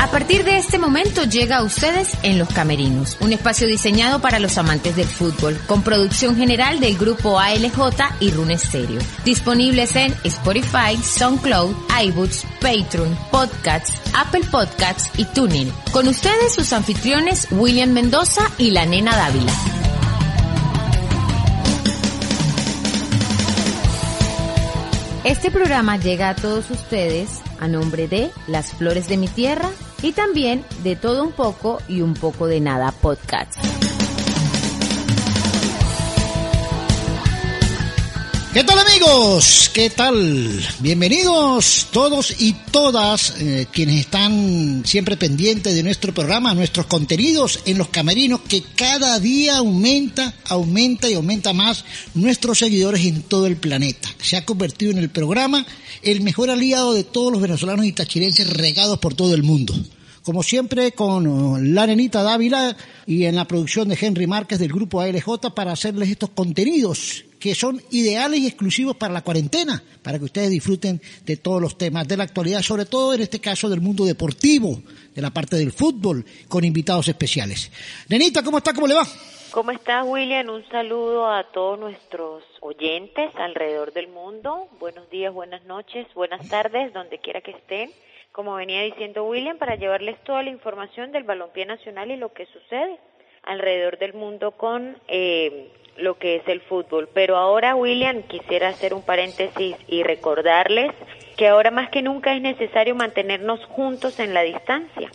A partir de este momento llega a ustedes en Los Camerinos, un espacio diseñado para los amantes del fútbol, con producción general del grupo ALJ y Rune Stereo. Disponibles en Spotify, SoundCloud, iBooks, Patreon, Podcasts, Apple Podcasts y TuneIn. Con ustedes sus anfitriones William Mendoza y la nena Dávila. Este programa llega a todos ustedes a nombre de Las Flores de mi Tierra y también de Todo un poco y un poco de nada podcast. ¿Qué tal amigos? ¿Qué tal? Bienvenidos todos y todas eh, quienes están siempre pendientes de nuestro programa, nuestros contenidos en los camerinos que cada día aumenta, aumenta y aumenta más nuestros seguidores en todo el planeta. Se ha convertido en el programa el mejor aliado de todos los venezolanos y tachirenses regados por todo el mundo como siempre con la nenita Dávila y en la producción de Henry Márquez del grupo ALJ para hacerles estos contenidos que son ideales y exclusivos para la cuarentena, para que ustedes disfruten de todos los temas de la actualidad, sobre todo en este caso del mundo deportivo, de la parte del fútbol, con invitados especiales. Nenita, ¿cómo está? ¿Cómo le va? ¿Cómo estás, William? Un saludo a todos nuestros oyentes alrededor del mundo. Buenos días, buenas noches, buenas tardes, donde quiera que estén como venía diciendo William, para llevarles toda la información del balompié nacional y lo que sucede alrededor del mundo con eh, lo que es el fútbol. Pero ahora, William, quisiera hacer un paréntesis y recordarles que ahora más que nunca es necesario mantenernos juntos en la distancia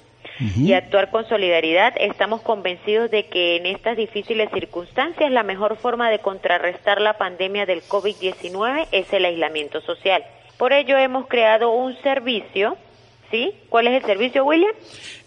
y actuar con solidaridad. Estamos convencidos de que en estas difíciles circunstancias la mejor forma de contrarrestar la pandemia del COVID-19 es el aislamiento social. Por ello hemos creado un servicio ¿Sí? ¿Cuál es el servicio, William?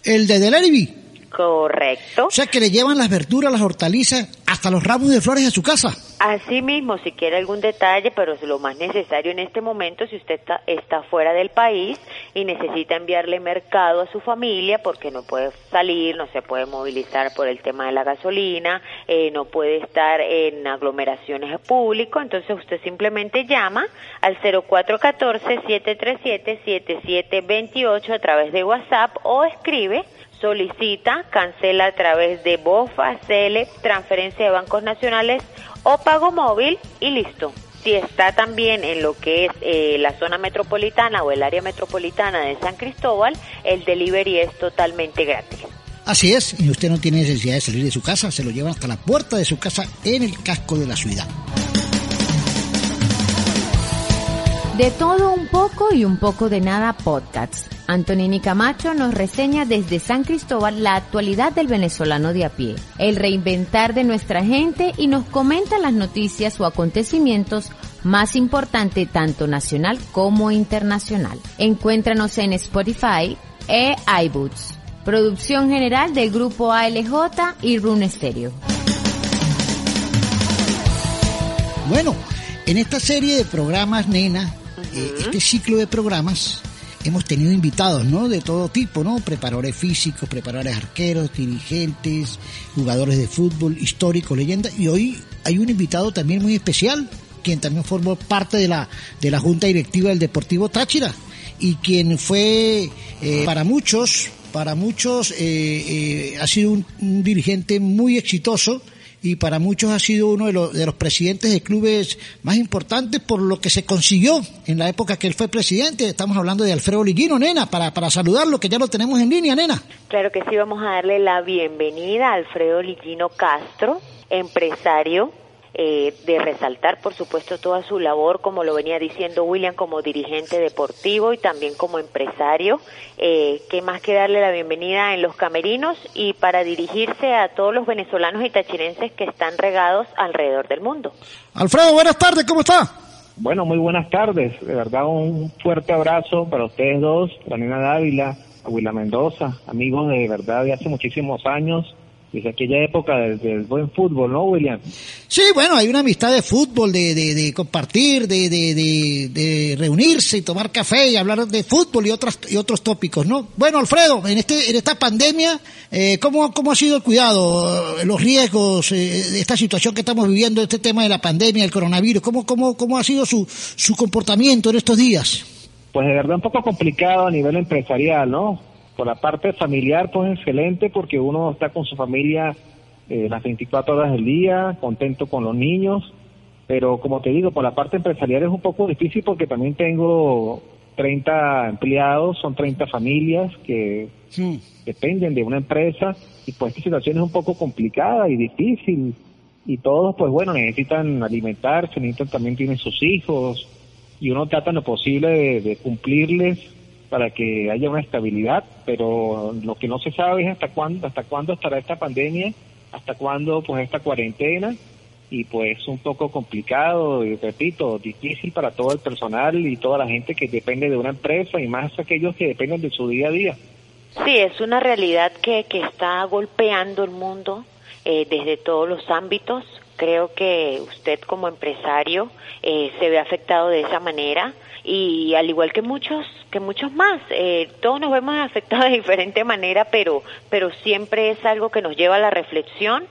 El de Delivery. Correcto. O sea, que le llevan las verduras, las hortalizas, hasta los ramos de flores a su casa. Así mismo, si quiere algún detalle, pero es lo más necesario en este momento, si usted está, está fuera del país y necesita enviarle mercado a su familia porque no puede salir, no se puede movilizar por el tema de la gasolina, eh, no puede estar en aglomeraciones públicas, entonces usted simplemente llama al 0414-737-7728 a través de WhatsApp o escribe solicita, cancela a través de BOFA, CELE, transferencia de bancos nacionales o pago móvil y listo. Si está también en lo que es eh, la zona metropolitana o el área metropolitana de San Cristóbal, el delivery es totalmente gratis. Así es, y usted no tiene necesidad de salir de su casa, se lo llevan hasta la puerta de su casa en el casco de la ciudad. De todo un poco y un poco de nada podcast. Antonini Camacho nos reseña desde San Cristóbal la actualidad del venezolano de a pie, el reinventar de nuestra gente y nos comenta las noticias o acontecimientos más importantes tanto nacional como internacional. Encuéntranos en Spotify e iBoots. Producción general del grupo ALJ y Rune Stereo. Bueno, en esta serie de programas, nena, eh, este ciclo de programas, hemos tenido invitados, ¿no? De todo tipo, ¿no? Preparadores físicos, preparadores arqueros, dirigentes, jugadores de fútbol, históricos, leyendas. Y hoy hay un invitado también muy especial, quien también formó parte de la, de la Junta Directiva del Deportivo Táchira y quien fue eh, para muchos, para muchos eh, eh, ha sido un, un dirigente muy exitoso y para muchos ha sido uno de los, de los presidentes de clubes más importantes por lo que se consiguió en la época que él fue presidente. Estamos hablando de Alfredo Liguino, nena, para, para saludarlo, que ya lo tenemos en línea, nena. Claro que sí, vamos a darle la bienvenida a Alfredo Liguino Castro, empresario, eh, de resaltar, por supuesto, toda su labor, como lo venía diciendo William, como dirigente deportivo y también como empresario. Eh, ¿Qué más que darle la bienvenida en los camerinos y para dirigirse a todos los venezolanos y tachirenses que están regados alrededor del mundo? Alfredo, buenas tardes, ¿cómo está? Bueno, muy buenas tardes. De verdad, un fuerte abrazo para ustedes dos, la nena Dávila, a Willa Mendoza, amigos de verdad de hace muchísimos años desde aquella época del, buen fútbol, ¿no, William? Sí, bueno, hay una amistad de fútbol, de, de, compartir, de, de, reunirse y tomar café y hablar de fútbol y otras y otros tópicos, ¿no? Bueno, Alfredo, en este en esta pandemia, eh, ¿cómo, ¿cómo ha sido el cuidado, los riesgos eh, de esta situación que estamos viviendo, este tema de la pandemia, el coronavirus? ¿Cómo, cómo, cómo ha sido su, su comportamiento en estos días? Pues de verdad un poco complicado a nivel empresarial, ¿no? Por la parte familiar, pues excelente, porque uno está con su familia eh, las 24 horas del día, contento con los niños, pero como te digo, por la parte empresarial es un poco difícil porque también tengo 30 empleados, son 30 familias que dependen de una empresa y pues esta situación es un poco complicada y difícil. Y todos pues bueno necesitan alimentarse, necesitan también tienen sus hijos y uno trata lo posible de cumplirles para que haya una estabilidad, pero lo que no se sabe es hasta cuándo, hasta cuándo estará esta pandemia, hasta cuándo pues esta cuarentena y pues un poco complicado y repito, difícil para todo el personal y toda la gente que depende de una empresa y más aquellos que dependen de su día a día. Sí, es una realidad que, que está golpeando el mundo eh, desde todos los ámbitos. Creo que usted como empresario eh, se ve afectado de esa manera y al igual que muchos que muchos más. Eh, todos nos vemos afectados de diferente manera pero pero siempre es algo que nos lleva a la reflexión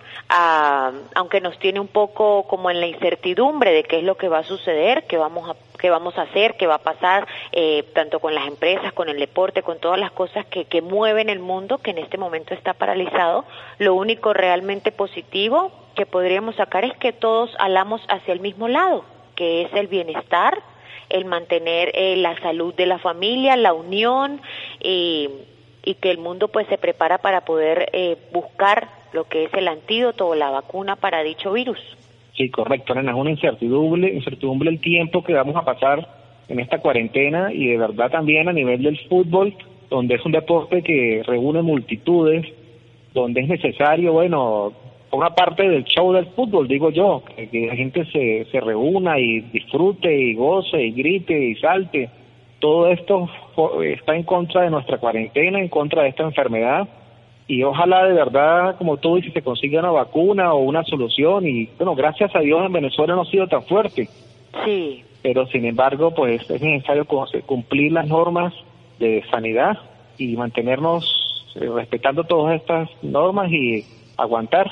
aunque nos tiene un poco como en la incertidumbre de qué es lo que va a suceder qué vamos a qué vamos a hacer qué va a pasar eh, tanto con las empresas con el deporte con todas las cosas que, que mueven el mundo que en este momento está paralizado. Lo único realmente positivo que podríamos sacar es que todos alamos hacia el mismo lado que es el bienestar el mantener eh, la salud de la familia, la unión y, que el mundo pues se prepara para poder eh, buscar lo que es el antídoto o la vacuna para dicho virus. Sí, correcto, Nena, es una incertidumbre, incertidumbre el tiempo que vamos a pasar en esta cuarentena y de verdad también a nivel del fútbol, donde es un deporte que reúne multitudes, donde es necesario, bueno, una parte del show del fútbol, digo yo, que, la gente se, se reúna y disfrute y goce y grite y salte. Todo esto está en contra de nuestra cuarentena, en contra de esta enfermedad y ojalá de verdad, como tú dices, se consiga una vacuna o una solución y bueno, gracias a Dios en Venezuela no ha sido tan fuerte. Sí. Pero sin embargo, pues es necesario cumplir las normas de sanidad y mantenernos eh, respetando todas estas normas y aguantar.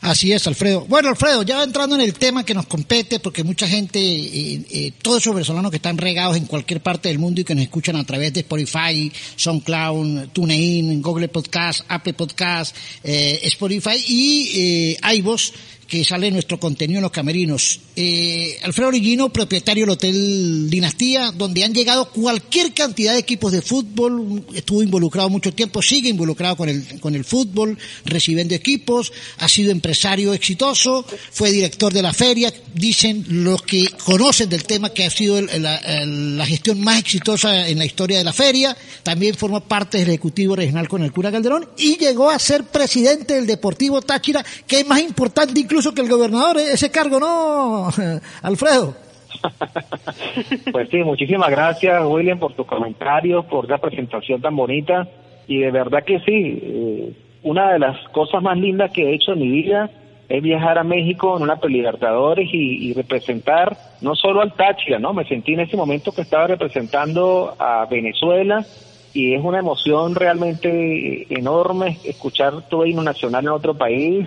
Así es, Alfredo. Bueno, Alfredo, ya entrando en el tema que nos compete, porque mucha gente, eh, eh, todos esos venezolanos que están regados en cualquier parte del mundo y que nos escuchan a través de Spotify, SoundCloud, TuneIn, Google Podcast, Apple Podcast, eh, Spotify y eh, iVoox, que sale nuestro contenido en los camerinos. Eh, Alfredo Origino, propietario del Hotel Dinastía, donde han llegado cualquier cantidad de equipos de fútbol, estuvo involucrado mucho tiempo, sigue involucrado con el, con el fútbol, recibiendo equipos, ha sido empresario exitoso, fue director de la feria, dicen los que conocen del tema que ha sido la, gestión más exitosa en la historia de la feria, también forma parte del Ejecutivo Regional con el cura Calderón y llegó a ser presidente del Deportivo Táchira, que es más importante incluso incluso que el gobernador, ¿eh? ese cargo, ¿no, Alfredo? pues sí, muchísimas gracias, William, por tus comentarios, por la presentación tan bonita. Y de verdad que sí, eh, una de las cosas más lindas que he hecho en mi vida es viajar a México en una Pelibertadores y, y representar no solo al Táchira, ¿no? Me sentí en ese momento que estaba representando a Venezuela y es una emoción realmente enorme escuchar tu himno nacional en otro país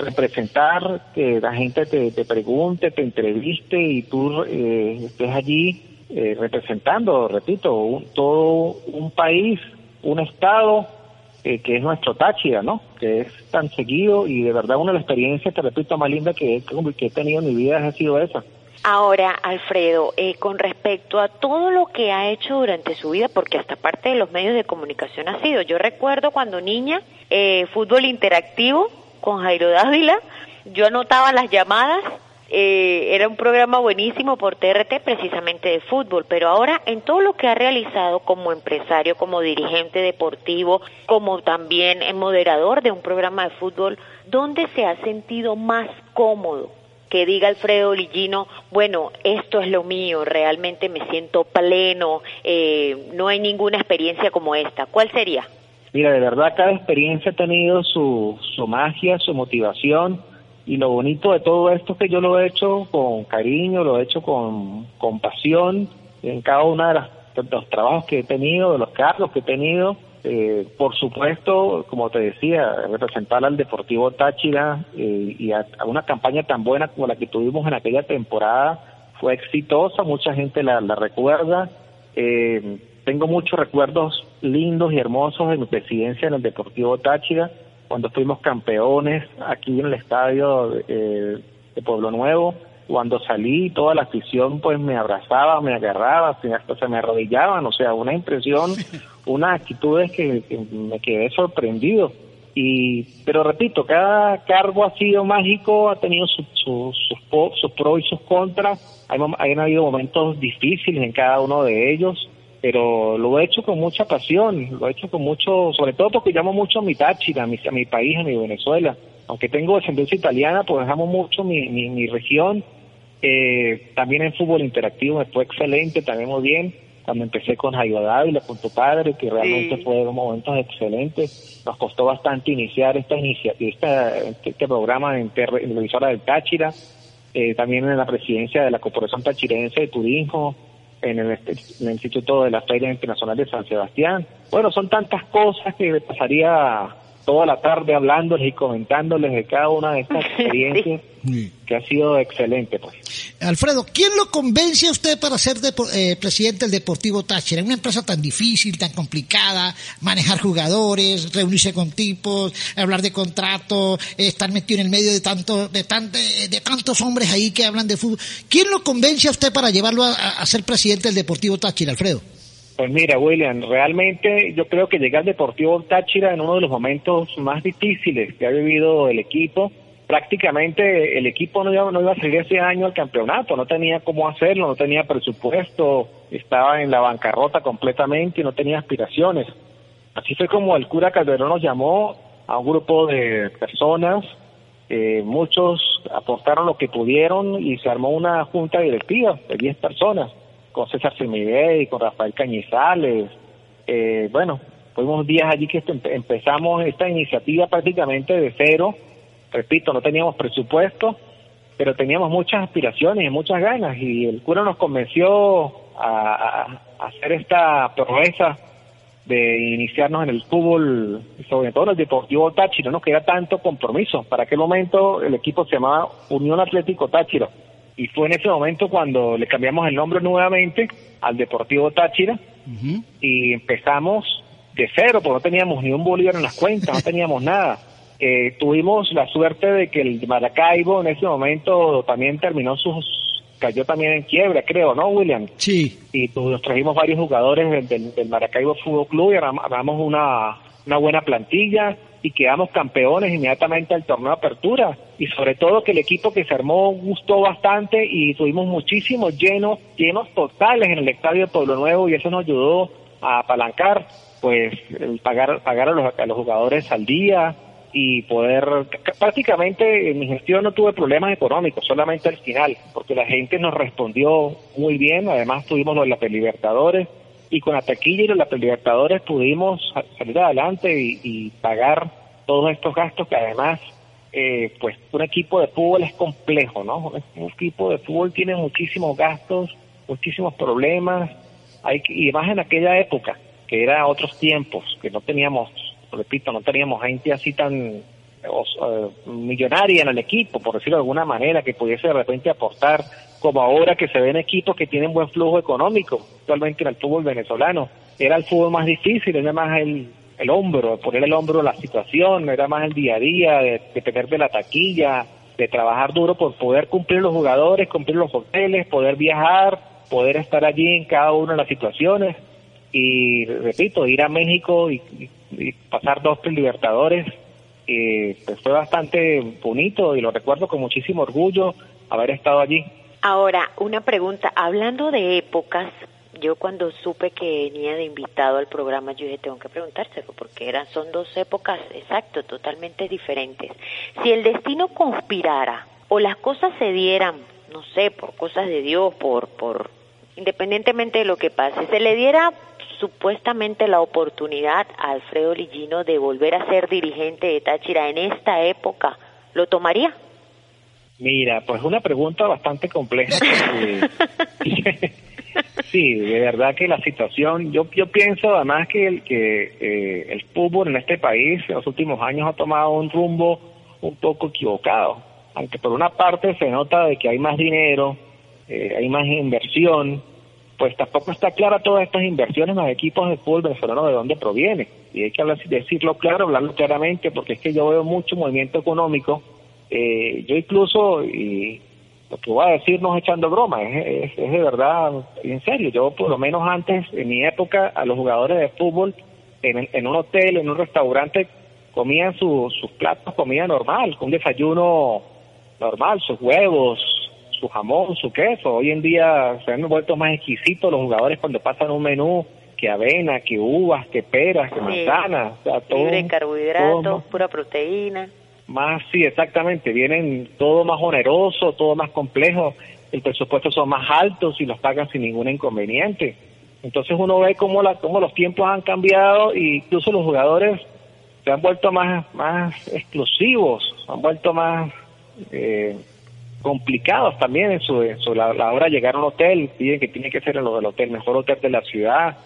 representar, que la gente te, te pregunte, te entreviste y tú eh, estés allí eh, representando, repito, todo un país, un estado eh, que es nuestro Táchira, ¿no? Que es tan seguido y de verdad una de las experiencias, te repito, más linda que, que he tenido en mi vida ha sido esa. Ahora, Alfredo, eh, con respecto a todo lo que ha hecho durante su vida, porque hasta parte de los medios de comunicación ha sido, yo recuerdo cuando niña, eh, fútbol interactivo, con Jairo Dávila. Yo anotaba las llamadas, eh, era un programa buenísimo por TRT precisamente de fútbol, pero ahora en todo lo que ha realizado como empresario, como dirigente deportivo, como también moderador de un programa de fútbol, ¿dónde se ha sentido más cómodo? que diga Alfredo Lillino, bueno, esto es lo mío, realmente me siento pleno, eh, no hay ninguna experiencia como esta? ¿Cuál sería? Mira, de verdad cada experiencia ha tenido su, su magia, su motivación y lo bonito de todo esto es que yo lo he hecho con cariño, lo he hecho con, con pasión en cada uno de, los trabajos que he tenido, de los cargos que he tenido. Eh, por supuesto, como te decía, representar al Deportivo Táchira eh, y a, una campaña tan buena como la que tuvimos en aquella temporada fue exitosa, mucha gente la, la recuerda. Eh, tengo muchos recuerdos lindos y hermosos de mi presidencia en el Deportivo Táchira cuando fuimos campeones aquí en el estadio eh, de Pueblo Nuevo, cuando salí toda la afición pues me abrazaba, me agarraba, hasta se me arrodillaban, o sea, una impresión, una actitud que, que me quedé sorprendido. Y, pero repito, cada cargo ha sido mágico, ha tenido sus sus sus pros y sus contras. Hay, hay habido momentos difíciles en cada uno de ellos pero lo he hecho con mucha pasión, lo he hecho con mucho, sobre todo porque llamo mucho a mi Táchira, a mi, a mi país, a mi Venezuela. Aunque tengo descendencia italiana, pues amo mucho mi, mi, mi región. Eh, también en fútbol interactivo me fue excelente, también muy bien. Cuando empecé con Jairo Dávila, con tu padre, que realmente fue fueron momentos excelentes. Nos costó bastante iniciar esta iniciativa, esta, este programa en, en la emisora del Táchira. Eh, también en la presidencia de la Corporación Tachirense de Turismo en el, en el, Instituto de la Feria Internacional de San Sebastián. Bueno, son tantas cosas que pasaría toda la tarde hablándoles y comentándoles de cada una de estas experiencias que ha sido excelente. pues. Alfredo, ¿quién lo convence a usted para ser eh, presidente del Deportivo Táchira? Una empresa tan difícil, tan complicada, manejar jugadores, reunirse con tipos, hablar de contratos, estar metido en el medio de, tanto, de, de, tantos hombres ahí que hablan de fútbol. ¿Quién lo convence a usted para llevarlo a, a ser presidente del Deportivo Táchira, Alfredo? Pues mira, William, realmente yo creo que llegar al Deportivo Táchira en uno de los momentos más difíciles que ha vivido el equipo. Prácticamente el equipo no iba, no iba a salir ese año al campeonato, no tenía cómo hacerlo, no tenía presupuesto, estaba en la bancarrota completamente y no tenía aspiraciones. Así fue como el cura Calderón nos llamó a un grupo de personas, eh, muchos aportaron lo que pudieron y se armó una junta directiva de 10 personas con César y con Rafael Cañizales. Eh, bueno, fuimos días allí que empezamos esta iniciativa prácticamente de cero. Repito, no teníamos presupuesto, pero teníamos muchas aspiraciones y muchas ganas. Y el cura nos convenció a, hacer esta proeza de iniciarnos en el fútbol, sobre todo en el Deportivo Táchiro, no queda tanto compromiso. Para aquel momento el equipo se llamaba Unión Atlético Táchiro y fue en ese momento cuando le cambiamos el nombre nuevamente al Deportivo Táchira y empezamos de cero, porque no teníamos ni un bolívar en las cuentas, no teníamos nada. Eh, tuvimos la suerte de que el Maracaibo en ese momento también terminó sus cayó también en quiebra, creo, ¿no, William? Sí. Y nos trajimos varios jugadores del, del, Maracaibo Fútbol Club y armamos una, una buena plantilla y quedamos campeones inmediatamente al torneo de apertura. Y sobre todo que el equipo que se armó gustó bastante y tuvimos muchísimos llenos, llenos totales en el estadio de Pueblo Nuevo y eso nos ayudó a apalancar pues pagar pagar a los, los jugadores al día y poder prácticamente en mi gestión no tuve problemas económicos solamente al final porque la gente nos respondió muy bien. Además tuvimos lo de la Libertadores y con la taquilla y los Libertadores pudimos salir adelante y, pagar todos estos gastos que además eh, pues un equipo de fútbol es complejo, ¿no? Un equipo de fútbol tiene muchísimos gastos, muchísimos problemas, hay y más en aquella época, que era otros tiempos, que no teníamos, repito, no teníamos gente así tan eh, millonaria en el equipo, por decirlo de alguna manera, que pudiese de repente aportar como ahora que se ven equipos que tienen buen flujo económico, actualmente en el fútbol venezolano. Era el fútbol más difícil, era más el, el hombro, poner el hombro a la situación, era más el día a día, de, de tener de la taquilla, de trabajar duro por poder cumplir los jugadores, cumplir los hoteles, poder viajar, poder estar allí en cada una de las situaciones. Y repito, ir a México y, pasar dos libertadores eh, pues fue bastante bonito y lo recuerdo con muchísimo orgullo haber estado allí. Ahora, una pregunta, hablando de épocas, yo cuando supe que venía de invitado al programa, yo dije, tengo que preguntárselo, porque eran, son dos épocas, exacto, totalmente diferentes. Si el destino conspirara o las cosas se dieran, no sé, por cosas de Dios, por, por, independientemente de lo que pase, se le diera supuestamente la oportunidad a Alfredo Lillino de volver a ser dirigente de Táchira en esta época, ¿lo tomaría? Mira, pues una pregunta bastante compleja. sí, de verdad que la situación, yo yo pienso además que el que eh, el fútbol en este país en los últimos años ha tomado un rumbo un poco equivocado. Aunque por una parte se nota de que hay más dinero, eh, hay más inversión, pues tampoco está clara todas estas inversiones en los equipos de fútbol venezolano de dónde proviene. Y hay que hablar, decirlo claro, hablarlo claramente, porque es que yo veo mucho movimiento económico. Eh, yo incluso, y lo que voy a decir no es echando broma, es, es, de verdad, en serio, yo por lo menos antes, en mi época, a los jugadores de fútbol, en, en un hotel, en un restaurante, comían sus platos, comida normal, con un desayuno normal, sus huevos, su jamón, su queso. Hoy en día se han vuelto más exquisitos los jugadores cuando pasan un menú que avena, que uvas, que peras, que manzanas. O sea, todo, carbohidratos, pura proteína. Más, sí, exactamente. Vienen todo más oneroso, todo más complejo. El presupuesto son más altos y los pagan sin ningún inconveniente. Entonces uno ve cómo, la, cómo los tiempos han cambiado e incluso los jugadores se han vuelto más, más explosivos, se han vuelto más eh, complicados también en su, la, hora de llegar a un hotel, piden que tiene que ser en lo del hotel, mejor hotel de la ciudad.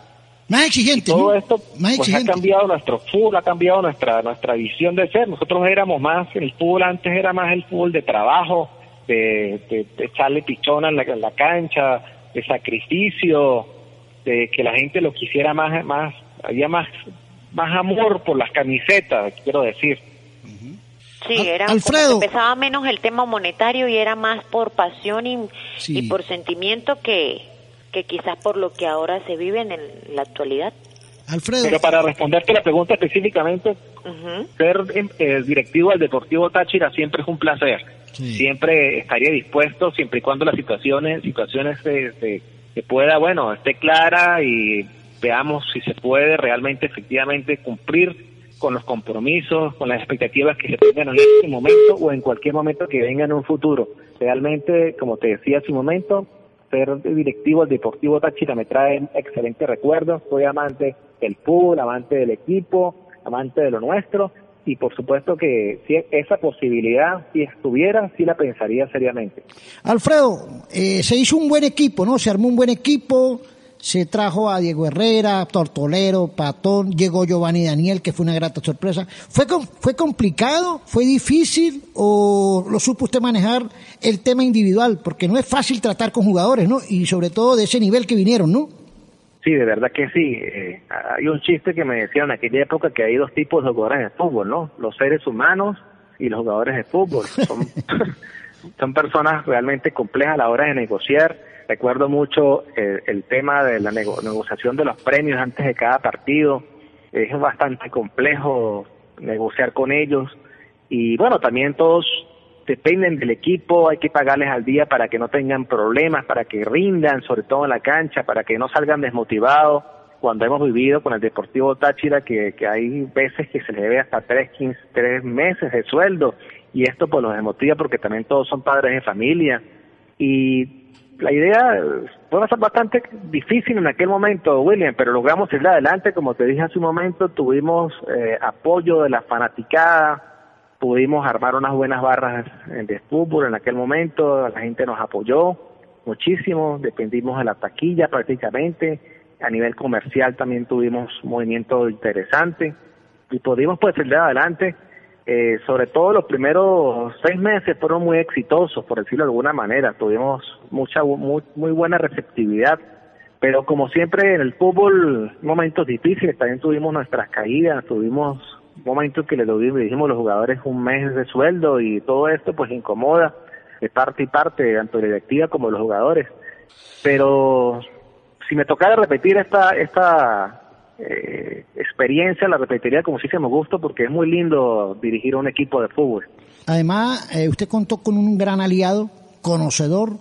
Más exigente. todo esto pues, ha cambiado nuestro fútbol, ha cambiado nuestra nuestra visión de ser. Nosotros éramos más, el fútbol antes era más el fútbol de trabajo, de, de, echarle pichona en la, en la cancha, de sacrificio, de que la gente lo quisiera más, más, había más, más amor por las camisetas, quiero decir. Sí, era Alfredo. empezaba menos el tema monetario y era más por pasión y, por sentimiento que, que quizás por lo que ahora se vive en, la actualidad. Alfredo. Pero para responderte la pregunta específicamente, ser eh, directivo del Deportivo Táchira siempre es un placer. Siempre estaría dispuesto, siempre y cuando las situaciones, situaciones se, se, se pueda, bueno, esté clara y veamos si se puede realmente, efectivamente, cumplir con los compromisos, con las expectativas que se tengan en este momento o en cualquier momento que venga en un futuro. Realmente, como te decía hace un momento, ser directivo del Deportivo Táchira me trae excelentes recuerdos. Soy amante del fútbol, amante del equipo, amante de lo nuestro y por supuesto que si esa posibilidad, si estuviera, sí la pensaría seriamente. Alfredo, eh, se hizo un buen equipo, ¿no? Se armó un buen equipo, se trajo a Diego Herrera, Tortolero, Patón, llegó Giovanni Daniel, que fue una grata sorpresa. ¿Fue, ¿Fue complicado? ¿Fue difícil? ¿O lo supo usted manejar el tema individual? Porque no es fácil tratar con jugadores, ¿no? Y sobre todo de ese nivel que vinieron, ¿no? Sí, de verdad que sí. Eh, hay un chiste que me decían en aquella época que hay dos tipos de jugadores de fútbol, ¿no? Los seres humanos y los jugadores de fútbol. Son, son personas realmente complejas a la hora de negociar Recuerdo mucho eh, el tema de la negociación de los premios antes de cada partido. Es bastante complejo negociar con ellos. Y bueno, también todos dependen del equipo, hay que pagarles al día para que no tengan problemas, para que rindan, sobre todo en la cancha, para que no salgan desmotivados. Cuando hemos vivido con el Deportivo Táchira, que, que hay veces que se les debe hasta tres, quince, tres meses de sueldo, y esto pues los desmotiva porque también todos son padres de familia. Y la idea fue bastante difícil en aquel momento, William, pero logramos ir adelante, como te dije hace un momento, tuvimos eh, apoyo de la fanaticada, pudimos armar unas buenas barras de fútbol en aquel momento, la gente nos apoyó muchísimo, dependimos de la taquilla prácticamente, a nivel comercial también tuvimos movimiento interesante y pudimos pues ir adelante eh, sobre todo los primeros seis meses fueron muy exitosos, por decirlo de alguna manera. Tuvimos mucha muy, muy buena receptividad, pero como siempre en el fútbol, momentos difíciles, también tuvimos nuestras caídas, tuvimos momentos que le dijimos a los jugadores un mes de sueldo y todo esto pues incomoda de parte y parte, tanto la directiva como los jugadores. Pero si me tocara repetir esta, esta eh, experiencia, la repetiría como si se me gusto porque es muy lindo dirigir un equipo de fútbol. Además, eh, usted contó con un gran aliado, conocedor,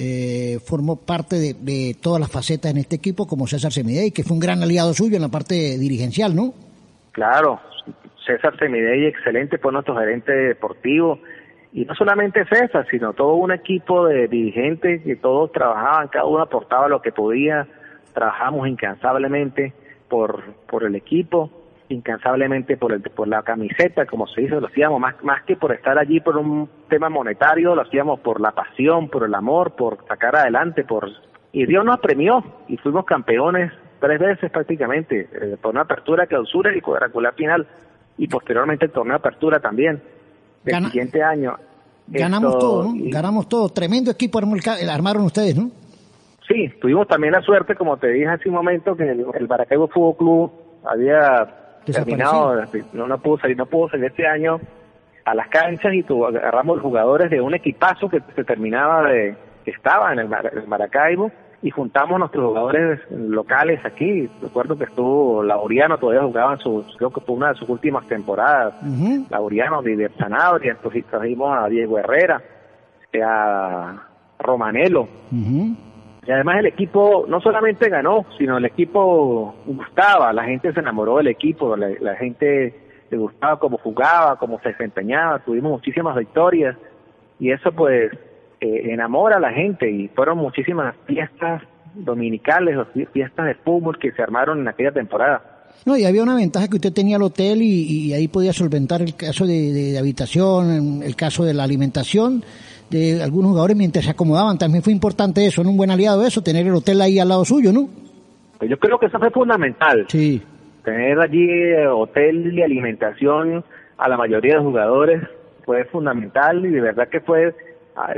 eh, formó parte de, todas las facetas en este equipo, como César Semidey, que fue un gran aliado suyo en la parte dirigencial, ¿no? Claro, César Semidey, excelente, fue nuestro gerente deportivo y no solamente esa, sino todo un equipo de dirigentes que todos trabajaban, cada uno aportaba lo que podía, trabajamos incansablemente por, por el equipo, incansablemente por el, por la camiseta, como se dice, lo hacíamos más, más que por estar allí por un tema monetario, lo hacíamos por la pasión, por el amor, por sacar adelante, por y Dios nos premió y fuimos campeones tres veces prácticamente, el torneo de apertura, clausura y cuadrangular final, y posteriormente el torneo de apertura también, el siguiente año. Ganamos todo, ¿no? Ganamos todo. Tremendo equipo armaron ustedes, ¿no? Sí, tuvimos también la suerte, como te dije hace un momento, que el, el Maracaibo Fútbol Club había terminado, no, no pudo salir, no pudo salir este año a las canchas y tu, agarramos jugadores de un equipazo que se terminaba de, que estaba en el, Maracaibo y juntamos nuestros jugadores locales aquí. Recuerdo que estuvo Lauriano, todavía jugaba en su, creo que fue una de sus últimas temporadas. Lauriano, Didier Sanabria, entonces trajimos a Diego Herrera, a Romanelo. Y además el equipo no solamente ganó, sino el equipo gustaba, la gente se enamoró del equipo, la, gente le gustaba cómo jugaba, cómo se desempeñaba, tuvimos muchísimas victorias y eso pues eh, enamora a la gente y fueron muchísimas fiestas dominicales fiestas de fútbol que se armaron en aquella temporada. No, y había una ventaja que usted tenía el hotel y, ahí podía solventar el caso de habitación, el caso de la alimentación de algunos jugadores mientras se acomodaban. También fue importante eso, ¿no? Un buen aliado eso, tener el hotel ahí al lado suyo, ¿no? Yo creo que eso fue fundamental. Sí. Tener allí eh, hotel y alimentación a la mayoría de jugadores fue fundamental y de verdad que fue,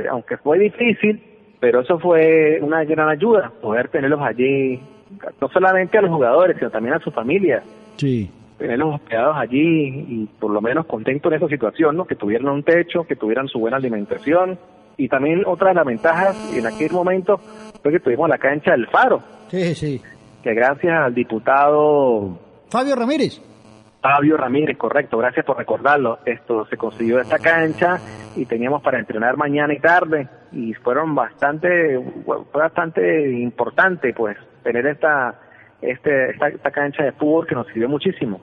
aunque fue difícil, pero eso fue una gran ayuda, poder tenerlos allí, no solamente a los jugadores, sino también a su familia. Sí tenerlos hospedados allí y por lo menos contentos en esa situación, ¿no? Que tuvieran un techo, que tuvieran su buena alimentación. Y también otra de las ventajas en aquel momento fue que tuvimos la cancha del Faro. Sí, sí. Que gracias al diputado... Fabio Ramírez. Fabio Ramírez, correcto, gracias por recordarlo. Esto se consiguió esta cancha y teníamos para entrenar mañana y tarde y fueron bastante, fue bastante importante pues tener esta este, esta, cancha de fútbol que nos sirvió muchísimo.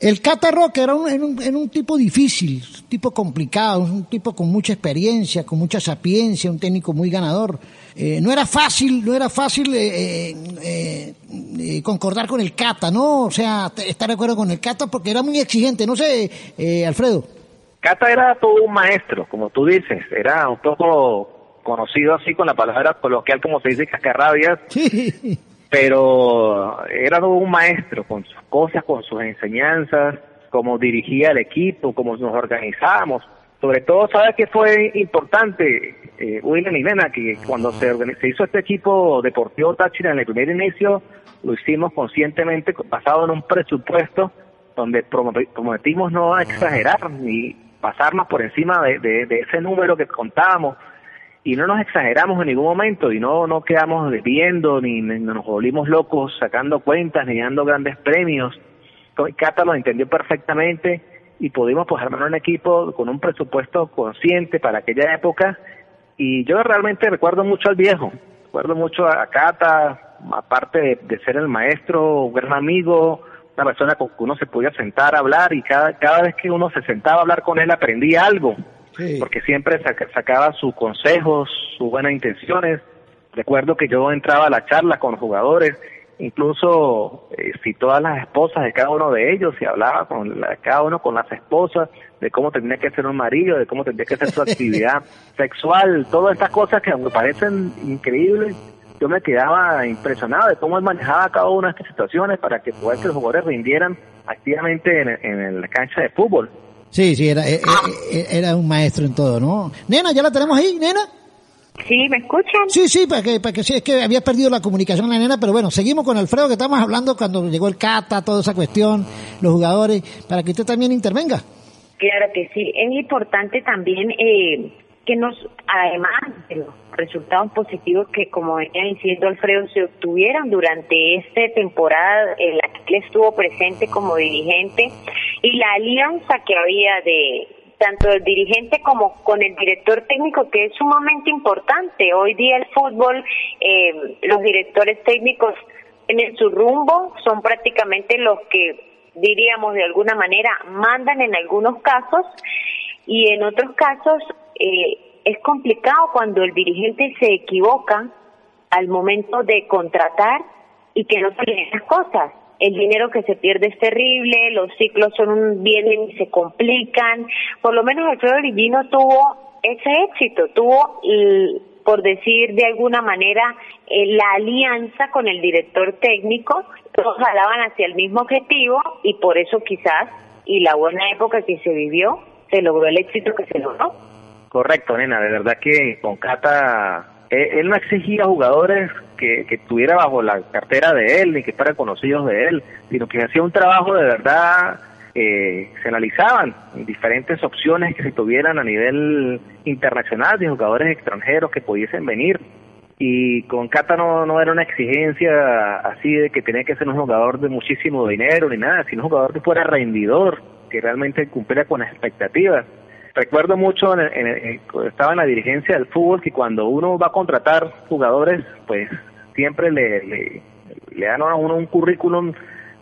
El Cata Roque era un, un, tipo difícil, un tipo complicado, un tipo con mucha experiencia, con mucha sapiencia, un técnico muy ganador. Eh, no era fácil, no era fácil eh, eh, concordar con el Cata, ¿no? O sea, estar de acuerdo con el Cata porque era muy exigente, no sé, Alfredo. Cata era todo un maestro, como tú dices, era un poco conocido así con la palabra coloquial como se dice cascarrabias. Sí pero era un maestro con sus cosas, con sus enseñanzas, cómo dirigía el equipo, cómo nos organizábamos. Sobre todo, ¿sabes qué fue importante, eh, William y Nena? Que cuando se, se hizo este equipo deportivo Táchira en el primer inicio, lo hicimos conscientemente basado en un presupuesto donde prometimos no exagerar ni pasarnos por encima de, de ese número que contábamos y no nos exageramos en ningún momento y no, no quedamos debiendo ni, nos volvimos locos sacando cuentas ni dando grandes premios. Cata lo entendió perfectamente y pudimos pues armar un equipo con un presupuesto consciente para aquella época y yo realmente recuerdo mucho al viejo, recuerdo mucho a Cata, aparte de, ser el maestro, un gran amigo, una persona con que uno se podía sentar a hablar y cada, cada vez que uno se sentaba a hablar con él aprendía algo porque siempre sacaba sus consejos, sus buenas intenciones. Recuerdo que yo entraba a la charla con jugadores, incluso eh, citó a las esposas de cada uno de ellos y hablaba con cada uno con las esposas de cómo tenía que ser un marido, de cómo tendría que ser su actividad sexual, todas estas cosas que me parecen increíbles. Yo me quedaba impresionado de cómo él manejaba cada una de estas situaciones para que, que los jugadores rindieran activamente en, en la cancha de fútbol. Sí, sí, era, eh, eh, era un maestro en todo, ¿no? Nena, ¿ya la tenemos ahí, nena? Sí, ¿me escuchan? Sí, sí, para que, para que sí, es que había perdido la comunicación la nena, pero bueno, seguimos con Alfredo que estamos hablando cuando llegó el Cata, toda esa cuestión, los jugadores, para que usted también intervenga. Claro que sí, es importante también eh, que nos, además de los resultados positivos que, como venía diciendo Alfredo, se obtuvieron durante esta temporada en la que él estuvo presente como dirigente y la alianza que había de tanto el dirigente como con el director técnico, que es sumamente importante. Hoy día el fútbol, eh, los directores técnicos en su rumbo son prácticamente los que diríamos de alguna manera mandan en algunos casos y en otros casos eh, es complicado cuando el dirigente se equivoca al momento de contratar y que no se las cosas. El dinero que se pierde es terrible, los ciclos son un, vienen y se complican. Por lo menos Alfredo Origino tuvo ese éxito, tuvo por decir de alguna manera, eh, la alianza con el director técnico, todos jalaban hacia el mismo objetivo y por eso quizás, y la buena época que se vivió, se logró el éxito que se logró. Correcto, nena, de verdad que con Cata, eh, él, no exigía jugadores que, que estuviera bajo la cartera de él, ni que fueran conocidos de él, sino que hacía un trabajo de verdad eh, se analizaban diferentes opciones que se tuvieran a nivel internacional de jugadores extranjeros que pudiesen venir. Y con Cata no, no era una exigencia así de que tenía que ser un jugador de muchísimo dinero ni nada, sino un jugador que fuera rendidor, que realmente cumpliera con las expectativas. Recuerdo mucho, en, estaba en la dirigencia del fútbol, que cuando uno va a contratar jugadores, pues siempre le, le, le dan a uno un currículum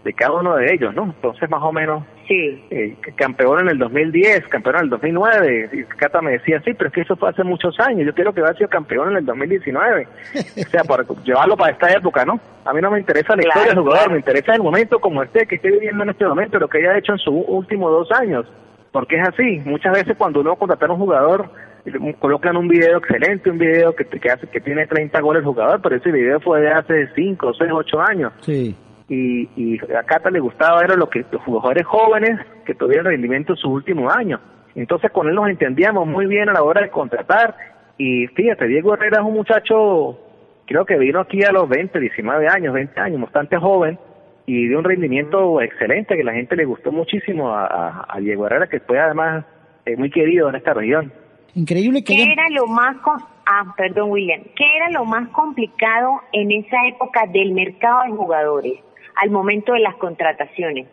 de cada uno de ellos, ¿no? Entonces, más o menos, sí. Eh, campeón en el 2010, campeón en el 2009, y Cata me decía, sí, pero es que eso fue hace muchos años, yo quiero que vaya sido campeón en el 2019, o sea, para llevarlo para esta época, ¿no? A mí no me interesa la historia del jugador, me interesa el momento como este, que esté viviendo en este momento, lo que haya hecho en sus últimos dos años, porque es así, muchas veces cuando uno contrata a un jugador, colocan un video excelente, un video que, que, hace, que tiene 30 goles el jugador, pero ese video fue de hace 5, 6, 8 años. Sí y, y a Cata le gustaba era lo que los jugadores jóvenes que tuvieron rendimiento en sus últimos años. Entonces con él nos entendíamos muy bien a la hora de contratar y fíjate, Diego Herrera es un muchacho, creo que vino aquí a los 20, 19 años, 20 años, bastante joven y de un rendimiento excelente que la gente le gustó muchísimo a, a, Diego Herrera que fue además eh, muy querido en esta región. Increíble que... ¿Qué era lo más... Ah, perdón William. ¿Qué era lo más complicado en esa época del mercado de jugadores? al momento de las contrataciones?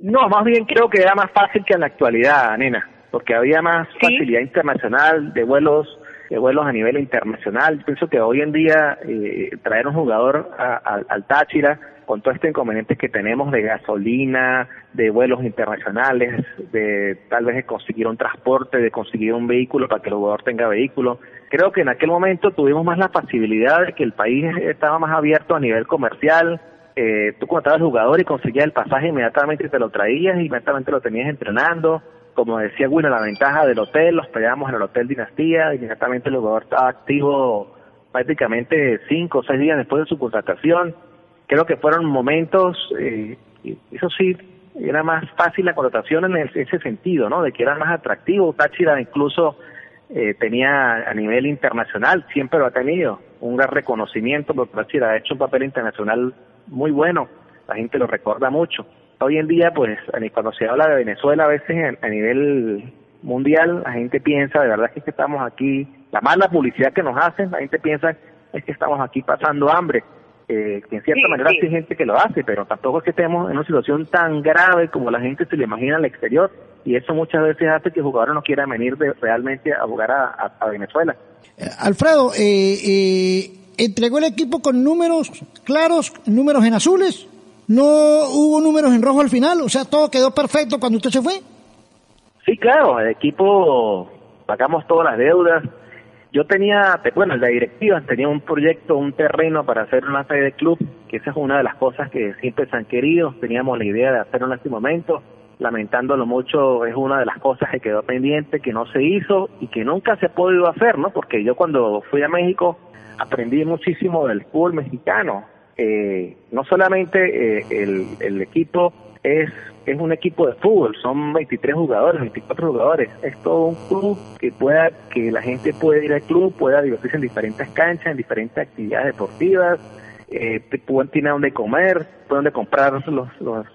No, más bien creo que era más fácil que en la actualidad, nena, porque había más facilidad internacional de vuelos de vuelos a nivel internacional. Pienso que hoy en día eh, traer un jugador al Táchira con todo este inconveniente que tenemos de gasolina, de vuelos internacionales, de tal vez de conseguir un transporte, de conseguir un vehículo para que el jugador tenga vehículo. Creo que en aquel momento tuvimos más la facilidad de que el país estaba más abierto a nivel comercial, eh, tú contratabas al jugador y conseguías el pasaje inmediatamente te lo traías y inmediatamente lo tenías entrenando. Como decía Bueno, la ventaja del hotel, los peleábamos en el Hotel Dinastía, inmediatamente el jugador estaba activo prácticamente cinco o seis días después de su contratación. Creo que fueron momentos, eh, eso sí, era más fácil la contratación en ese sentido, ¿no? De que era más atractivo. Táchira incluso eh, tenía a nivel internacional, siempre lo ha tenido, un gran reconocimiento, porque Táchira ha hecho un papel internacional muy bueno, la gente lo recuerda mucho. Hoy en día, pues, cuando se habla de Venezuela, a veces a nivel mundial, la gente piensa, de verdad es que estamos aquí, la mala publicidad que nos hacen, la gente piensa es que estamos aquí pasando hambre. Eh, que en cierta manera hay gente que lo hace, pero tampoco es que estemos en una situación tan grave como la gente se le imagina al exterior, y eso muchas veces hace que jugadores no quieran venir de, realmente a jugar a, Venezuela. Eh, Alfredo, eh, eh entregó el equipo con números claros, números en azules, no hubo números en rojo al final, o sea, todo quedó perfecto cuando usted se fue. Sí, claro, el equipo pagamos todas las deudas. Yo tenía, bueno, la directiva tenía un proyecto, un terreno para hacer una sede de club, que esa es una de las cosas que siempre se han querido. Teníamos la idea de hacerlo en este momento. Lamentándolo mucho, es una de las cosas que quedó pendiente, que no se hizo y que nunca se ha podido hacer, ¿no? Porque yo cuando fui a México aprendí muchísimo del fútbol mexicano. Eh, no solamente eh, el, el, equipo es, es un equipo de fútbol, son 23 jugadores, 24 jugadores. Es todo un club que pueda, que la gente puede ir al club, pueda divertirse en diferentes canchas, en diferentes actividades deportivas, eh, tiene donde comer, puede donde comprar los, los,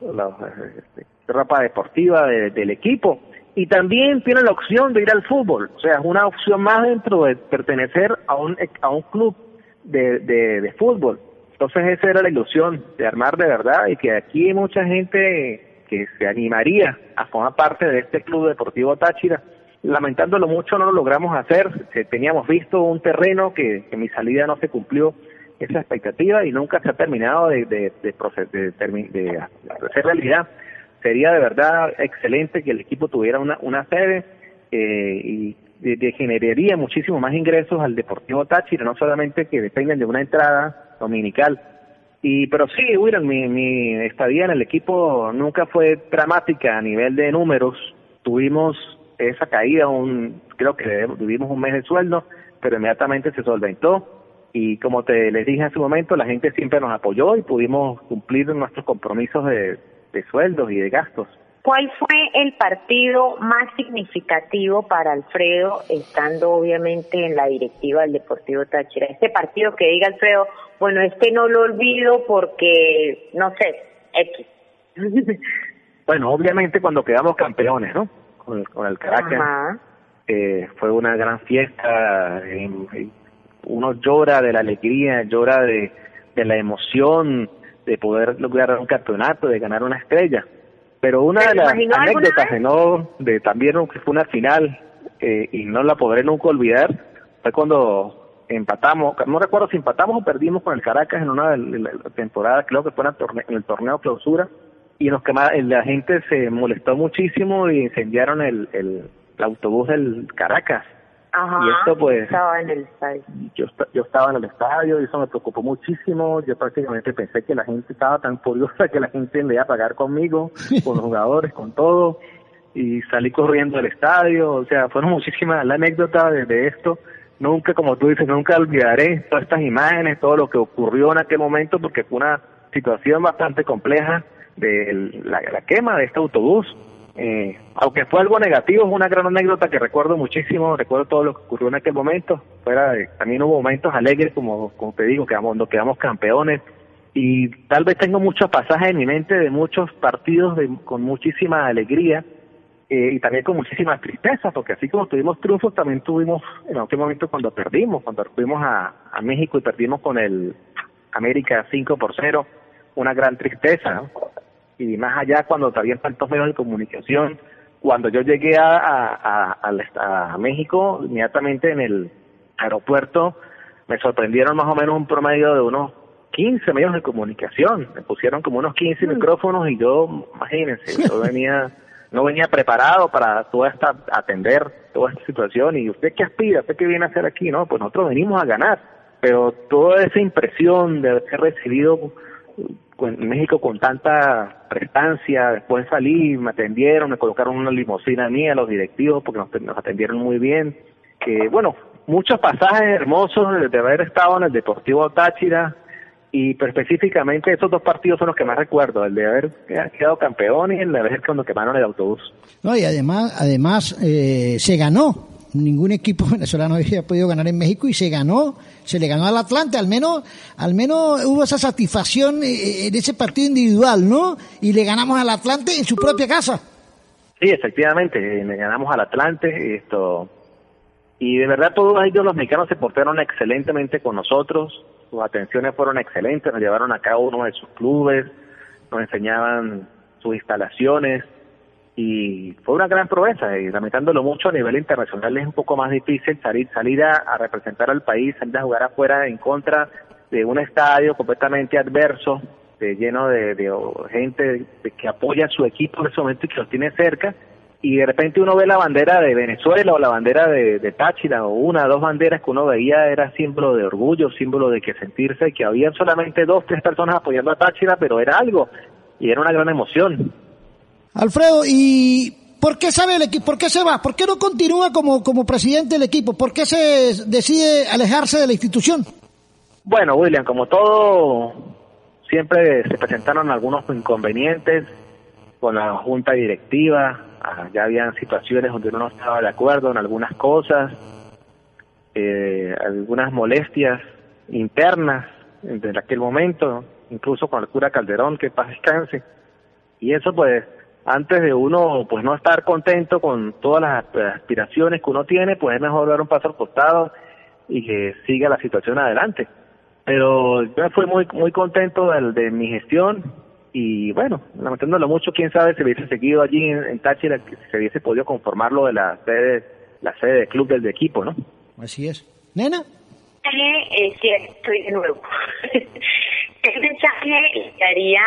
los, este, ropa deportiva del equipo y también tiene la opción de ir al fútbol, o sea, es una opción más dentro de pertenecer a un, a un club de, de, fútbol. Entonces esa era la ilusión de armar de verdad y que aquí hay mucha gente que se animaría a formar parte de este club deportivo Táchira. Lamentándolo mucho no lo logramos hacer, teníamos visto un terreno que, que mi salida no se cumplió esa expectativa y nunca se ha terminado de, de, de, de, de hacer realidad sería de verdad excelente que el equipo tuviera una, una sede eh, y de, generaría muchísimo más ingresos al Deportivo Táchira, no solamente que dependen de una entrada dominical. Y pero sí, William, mi, estadía en el equipo nunca fue dramática a nivel de números. Tuvimos esa caída, un creo que vivimos un mes de sueldo, pero inmediatamente se solventó. Y como te les dije hace un momento, la gente siempre nos apoyó y pudimos cumplir nuestros compromisos de sueldos y de gastos. ¿Cuál fue el partido más significativo para Alfredo, estando obviamente en la directiva del Deportivo Táchira? Este partido que diga Alfredo, bueno, este no lo olvido porque, no sé, X. bueno, obviamente cuando quedamos campeones, ¿no? Con, con el Caracas. Eh, fue una gran fiesta. uno llora de la alegría, llora de, de la emoción de poder lograr un campeonato, de ganar una estrella pero una de las anécdotas de no, de también que fue una final eh, y no la podré nunca olvidar fue cuando empatamos, no recuerdo si empatamos o perdimos con el Caracas en una de las temporadas, creo que fue en el torneo, en el torneo clausura y nos la gente se molestó muchísimo y incendiaron el, el autobús del Caracas Ajá, y esto pues estaba en el estadio. Yo, yo estaba en el estadio y eso me preocupó muchísimo. Yo prácticamente pensé que la gente estaba tan furiosa que la gente le iba a pagar conmigo, con los jugadores, con todo. Y salí corriendo del estadio. O sea, fueron muchísimas la anécdota de, esto. Nunca, como tú dices, nunca olvidaré todas estas imágenes, todo lo que ocurrió en aquel momento, porque fue una situación bastante compleja de la quema de este autobús eh, aunque fue algo negativo, es una gran anécdota que recuerdo muchísimo, recuerdo todo lo que ocurrió en aquel momento. Fuera también hubo momentos alegres, como, te digo, que cuando quedamos campeones. Y tal vez tengo muchos pasajes en mi mente de muchos partidos de, con muchísima alegría eh, y también con muchísima tristeza, porque así como tuvimos triunfos, también tuvimos en aquel momento cuando perdimos, cuando fuimos a, México y perdimos con el América 5 por 0, una gran tristeza. Y más allá cuando había tantos medios de comunicación. Cuando yo llegué a, a, a, México, inmediatamente en el aeropuerto me sorprendieron más o menos un promedio de unos 15 medios de comunicación. Me pusieron como unos 15 mm. micrófonos y yo, imagínense, yo venía, no venía preparado para toda esta, atender toda esta situación. ¿Y usted qué aspira? ¿Usted qué viene a hacer aquí? No, pues nosotros venimos a ganar. Pero toda esa impresión de haber recibido en México con tanta prestancia, después salí, me atendieron, me colocaron una limusina mía, los directivos, porque nos, atendieron muy bien. Que bueno, muchos pasajes hermosos de, haber estado en el Deportivo Táchira, y específicamente esos dos partidos son los que más recuerdo, el de haber quedado campeón y el de haber cuando quemaron el autobús. No, y además, además eh, se ganó ningún equipo venezolano había podido ganar en México y se ganó, se le ganó al Atlante, al menos, al menos hubo esa satisfacción eh, eh, en ese partido individual, ¿no? Y le ganamos al Atlante en su propia casa. Sí, efectivamente, le ganamos al Atlante, esto, y de verdad todos ellos los mexicanos se portaron excelentemente con nosotros, sus atenciones fueron excelentes, nos llevaron a cabo uno de sus clubes, nos enseñaban sus instalaciones, y fue una gran proeza y lamentándolo mucho a nivel internacional es un poco más difícil salir salir a, representar al país salir a jugar afuera en contra de un estadio completamente adverso de, lleno de, gente que apoya a su equipo en ese momento y que los tiene cerca y de repente uno ve la bandera de Venezuela o la bandera de, de Táchira o una dos banderas que uno veía era símbolo de orgullo, símbolo de que sentirse que había solamente dos, tres personas apoyando a Táchira, pero era algo y era una gran emoción. Alfredo, ¿y por qué sabe el equipo? ¿Por qué se va? ¿Por qué no continúa como, como presidente del equipo? ¿Por qué se decide alejarse de la institución? Bueno, William, como todo, siempre se presentaron algunos inconvenientes con la junta directiva, ah, ya habían situaciones donde uno no estaba de acuerdo en algunas cosas, eh, algunas molestias internas en aquel momento, incluso con el cura Calderón, que paz descanse. Y eso pues antes de uno pues no estar contento con todas las aspiraciones que uno tiene, pues es mejor dar un paso al costado y que siga la situación adelante. Pero yo fui muy muy contento de, de mi gestión y bueno, lamentándolo mucho, quién sabe si hubiese seguido allí en, Táchira, si se hubiese podido conformarlo de la sede, la sede del club del equipo, ¿no? Así es. ¿Nena? Eh, sí, estoy de nuevo. ¿Qué mensaje le daría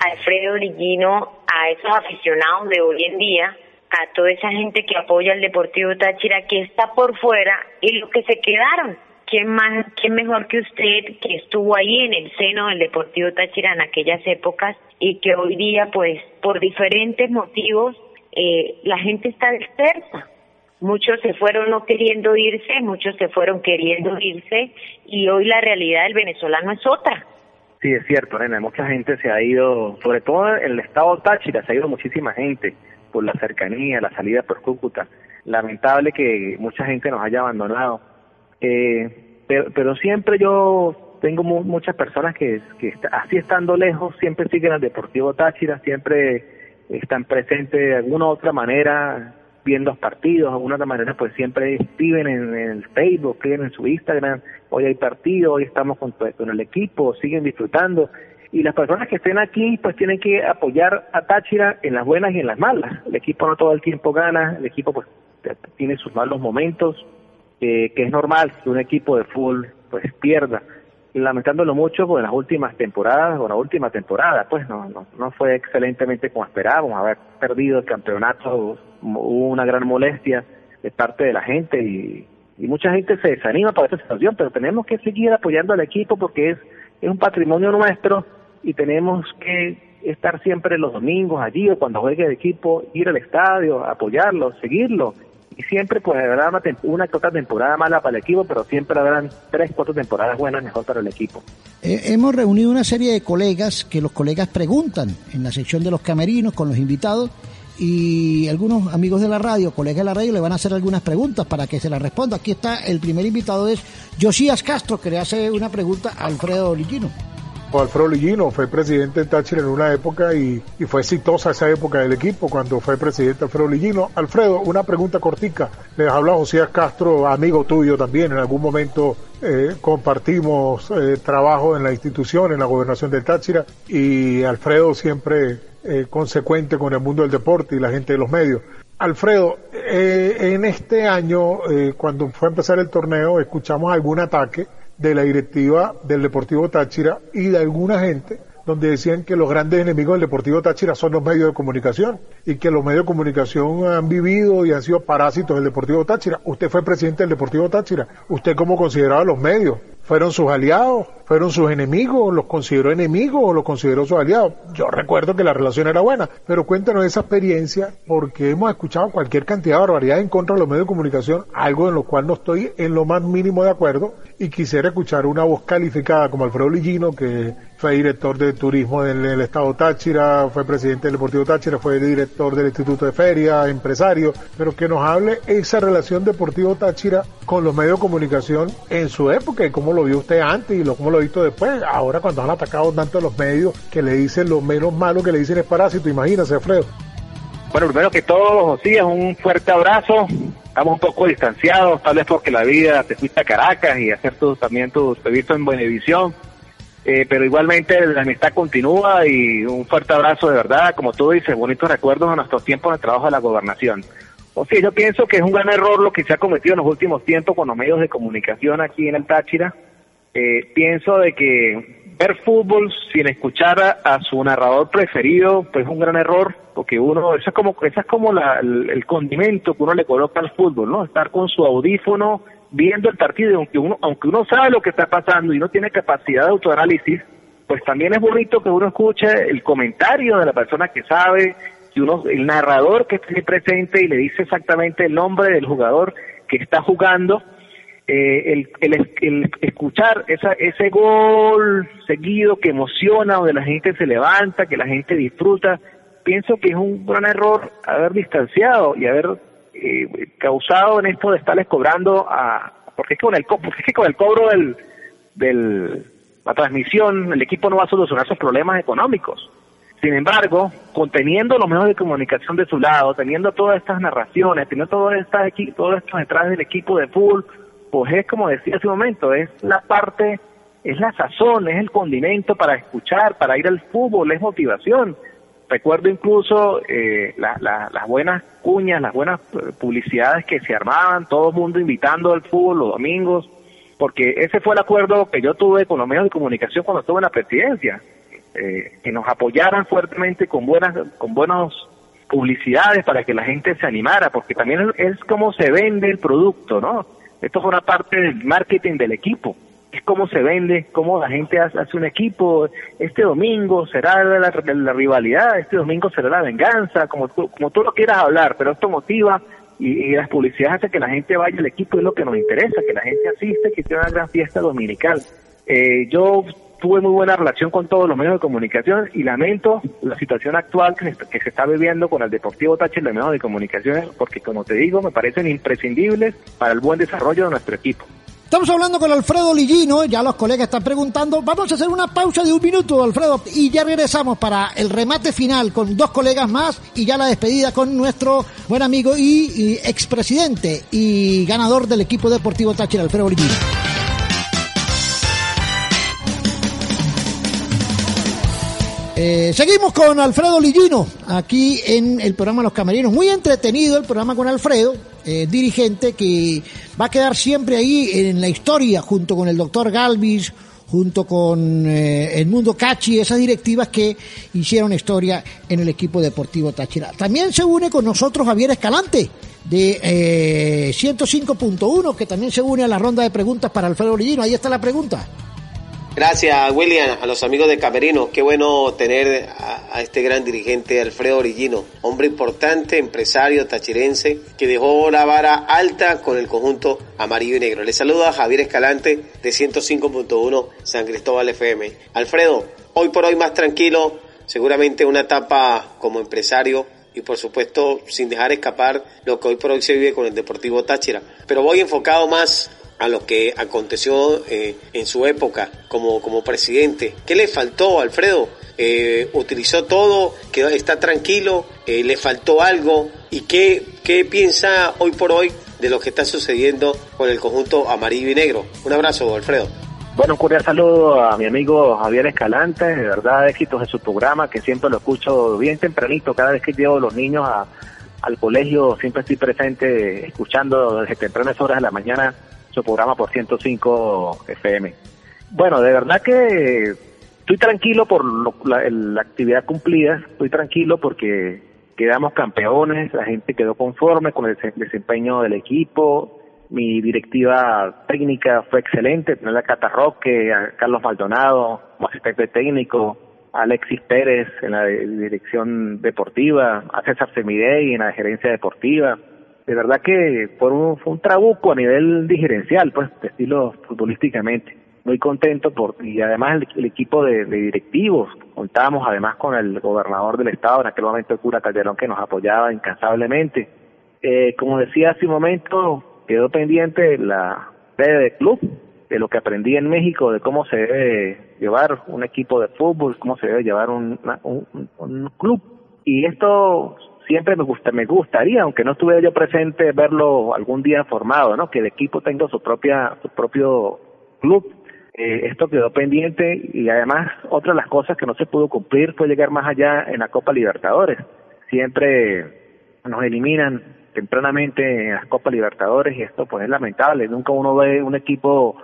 Alfredo Liguino a esos aficionados de hoy en día a toda esa gente que apoya al Deportivo Táchira que está por fuera y los que se quedaron. ¿Quién más, quién mejor que usted que estuvo ahí en el seno del Deportivo Táchira en aquellas épocas y que hoy día, pues, por diferentes motivos, eh, la gente está dispersa. Muchos se fueron no queriendo irse, muchos se fueron queriendo irse y hoy la realidad del venezolano es otra. Sí, es cierto, nena, mucha gente se ha ido, sobre todo en el estado Táchira, se ha ido muchísima gente por la cercanía, la salida por Cúcuta. Lamentable que mucha gente nos haya abandonado. Eh, pero, siempre yo tengo muchas personas que, que así estando lejos, siempre siguen al Deportivo Táchira, siempre están presentes de alguna u otra manera viendo los partidos, de alguna otra manera pues siempre escriben en, el Facebook, escriben en su Instagram, hoy hay partido, hoy estamos con, con el equipo, siguen disfrutando y las personas que estén aquí pues tienen que apoyar a Táchira en las buenas y en las malas. El equipo no todo el tiempo gana, el equipo pues tiene sus malos momentos, eh, que es normal que un equipo de full pues pierda. Lamentándolo mucho, pues en las últimas temporadas, o la última temporada, pues no, no, no fue excelentemente como esperábamos, haber perdido el campeonato, hubo una gran molestia de parte de la gente y, y mucha gente se desanima por esta situación, pero tenemos que seguir apoyando al equipo porque es, es un patrimonio nuestro y tenemos que estar siempre los domingos allí o cuando juegue el equipo, ir al estadio, apoyarlo, seguirlo. Y siempre, pues, habrá una, una temporada mala para el equipo, pero siempre habrán tres, cuatro temporadas buenas mejor para el equipo. Eh, hemos reunido una serie de colegas que los colegas preguntan en la sección de los camerinos con los invitados y algunos amigos de la radio, colegas de la radio, le van a hacer algunas preguntas para que se las responda. Aquí está el primer invitado, es Josías Castro, que le hace una pregunta a Alfredo Lillino. Alfredo Lillino fue presidente de Táchira en una época y, fue exitosa esa época del equipo cuando fue presidente Alfredo Lillino. Alfredo, una pregunta cortica. Les habla José Castro, amigo tuyo también. En algún momento eh, compartimos eh, trabajo en la institución, en la gobernación de Táchira y Alfredo siempre eh, consecuente con el mundo del deporte y la gente de los medios. Alfredo, en este año, cuando fue a empezar el torneo, escuchamos algún ataque de la directiva del Deportivo Táchira y de alguna gente donde decían que los grandes enemigos del Deportivo Táchira son los medios de comunicación y que los medios de comunicación han vivido y han sido parásitos del Deportivo Táchira. Usted fue presidente del Deportivo Táchira. ¿Usted cómo consideraba los medios? ¿Fueron sus aliados? ¿Fueron sus enemigos? ¿Los consideró enemigos o los consideró sus aliados? Yo recuerdo que la relación era buena, pero cuéntanos esa experiencia porque hemos escuchado cualquier cantidad de barbaridad en contra de los medios de comunicación, algo en lo cual no estoy en lo más mínimo de acuerdo y quisiera escuchar una voz calificada como Alfredo Lillino, que fue director de turismo del, el estado Táchira, fue presidente del Deportivo Táchira, fue director del Instituto de Feria, empresario, pero que nos hable esa relación Deportivo Táchira con los medios de comunicación en su época y cómo lo vio usted antes y cómo lo visto después. Ahora cuando han atacado tanto los medios que le dicen lo menos malo que le dicen es parásito, imagínese, Alfredo. Bueno, primero que todo, José, un fuerte abrazo. Estamos un poco distanciados, tal vez porque la vida te fuiste a Caracas y hacer tus, también tus previstos en Buenavisión. Eh, pero igualmente la amistad continúa y un fuerte abrazo de verdad, como tú dices, bonitos recuerdos de nuestros tiempos de trabajo de la gobernación. O sea, yo pienso que es un gran error lo que se ha cometido en los últimos tiempos con los medios de comunicación aquí en el Táchira. Eh, pienso de que ver fútbol sin escuchar a, su narrador preferido, pues es un gran error, porque uno, eso es como, eso es como el, condimento que uno le coloca al fútbol, ¿no? Estar con su audífono viendo el partido, aunque uno, aunque uno sabe lo que está pasando y no tiene capacidad de autoanálisis, pues también es bonito que uno escuche el comentario de la persona que sabe, que uno, el narrador que esté presente y le dice exactamente el nombre del jugador que está jugando, eh, el, el, escuchar esa, ese gol seguido que emociona, donde la gente se levanta, que la gente disfruta, pienso que es un gran error haber distanciado y haber eh, causado en esto de estarles cobrando a, porque es que con el, porque es que con el cobro del, del, la transmisión, el equipo no va a solucionar sus problemas económicos. Sin embargo, conteniendo los medios de comunicación de su lado, teniendo todas estas narraciones, teniendo todas estas, todo esto detrás del equipo de fútbol, pues es como decía hace un momento, es la parte, es la sazón, es el condimento para escuchar, para ir al fútbol, es motivación. Recuerdo incluso eh, las buenas cuñas, las buenas eh, publicidades que se armaban, todo el mundo invitando al fútbol los domingos, porque ese fue el acuerdo que yo tuve con los medios de comunicación cuando estuve en la presidencia, eh, que nos apoyaran fuertemente con buenas, con buenos publicidades para que la gente se animara, porque también es como se vende el producto, ¿no? Esto es una parte del marketing del equipo es cómo se vende, cómo la gente hace, un equipo. Este domingo será la, rivalidad, este domingo será la venganza, como tú, como tú lo quieras hablar, pero esto motiva y, las publicidades hacen que la gente vaya al equipo, es lo que nos interesa, que la gente asiste, que sea una gran fiesta dominical. Eh, yo tuve muy buena relación con todos los medios de comunicación y lamento la situación actual que se, está viviendo con el Deportivo Táchira de medios de comunicación, porque como te digo, me parecen imprescindibles para el buen desarrollo de nuestro equipo. Estamos hablando con Alfredo Lillino, ya los colegas están preguntando. Vamos a hacer una pausa de un minuto, Alfredo, y ya regresamos para el remate final con dos colegas más y ya la despedida con nuestro buen amigo y, expresidente y ganador del equipo deportivo Táchira, Alfredo Lillino. Eh, seguimos con Alfredo Lillino, aquí en el programa Los Camerinos. Muy entretenido el programa con Alfredo, eh, dirigente que va a quedar siempre ahí en la historia junto con el doctor Galvis, junto con eh, el Mundo Cachi, esas directivas que hicieron historia en el equipo deportivo Táchira. También se une con nosotros Javier Escalante de 105.1, que también se une a la ronda de preguntas para Alfredo Lillino. Ahí está la pregunta. Gracias, William, a los amigos de Camerino. Qué bueno tener a, este gran dirigente, Alfredo Orillino, hombre importante, empresario tachirense, que dejó la vara alta con el conjunto amarillo y negro. Le saluda Javier Escalante de 105.1 San Cristóbal FM. Alfredo, hoy por hoy más tranquilo, seguramente una etapa como empresario y por supuesto sin dejar escapar lo que hoy por hoy se vive con el Deportivo Táchira. Pero voy enfocado más a lo que aconteció eh, en su época como, como presidente. ¿Qué le faltó, Alfredo? Eh, utilizó todo, quedó, está tranquilo, eh, le faltó algo y qué, qué piensa hoy por hoy de lo que está sucediendo con el conjunto amarillo y negro. Un abrazo, Alfredo. Bueno, un cordial saludo a mi amigo Javier Escalante, de verdad éxitos en su programa, que siempre lo escucho bien tempranito, cada vez que llevo los niños al colegio, siempre estoy presente escuchando desde tempranas horas de la mañana su programa por 105 FM. Bueno, de verdad que estoy tranquilo por la, actividad cumplida, estoy tranquilo porque quedamos campeones, la gente quedó conforme con el desempeño del equipo, mi directiva técnica fue excelente, tener a Cata Roque, a Carlos Maldonado como asistente técnico, Alexis Pérez en la dirección deportiva, a César Semidey en la gerencia deportiva, de verdad que fue un, fue un trabuco a nivel digerencial, pues, de estilo futbolísticamente. Muy contento por, y además el, equipo de, directivos, contábamos además con el gobernador del estado, en aquel momento el cura Calderón, que nos apoyaba incansablemente. Eh, como decía hace un momento, quedó pendiente la sede del club, de lo que aprendí en México, de cómo se debe llevar un equipo de fútbol, cómo se debe llevar un, un, un club. Y esto siempre me gusta, me gustaría, aunque no estuviera yo presente, verlo algún día formado, ¿no? Que el equipo tenga su propia, su propio club. Eh, esto quedó pendiente y además otra de las cosas que no se pudo cumplir fue llegar más allá en la Copa Libertadores. Siempre nos eliminan tempranamente en las Copa Libertadores y esto pues es lamentable. Nunca uno ve un equipo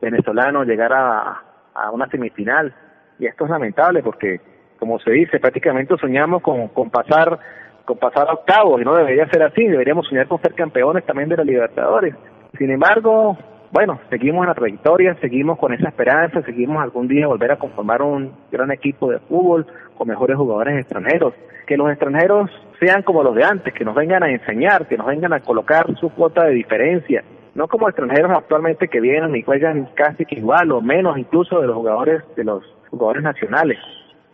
venezolano llegar a, a una semifinal y esto es lamentable porque como se dice, prácticamente soñamos con, con pasar con pasar a octavos y no debería ser así, deberíamos soñar con ser campeones también de la Libertadores. Sin embargo, bueno, seguimos en la trayectoria, seguimos con esa esperanza, seguimos algún día volver a conformar un gran equipo de fútbol con mejores jugadores extranjeros, que los extranjeros sean como los de antes, que nos vengan a enseñar, que nos vengan a colocar su cuota de diferencia, no como extranjeros actualmente que vienen y juegan casi que igual o menos incluso de los jugadores de los jugadores nacionales.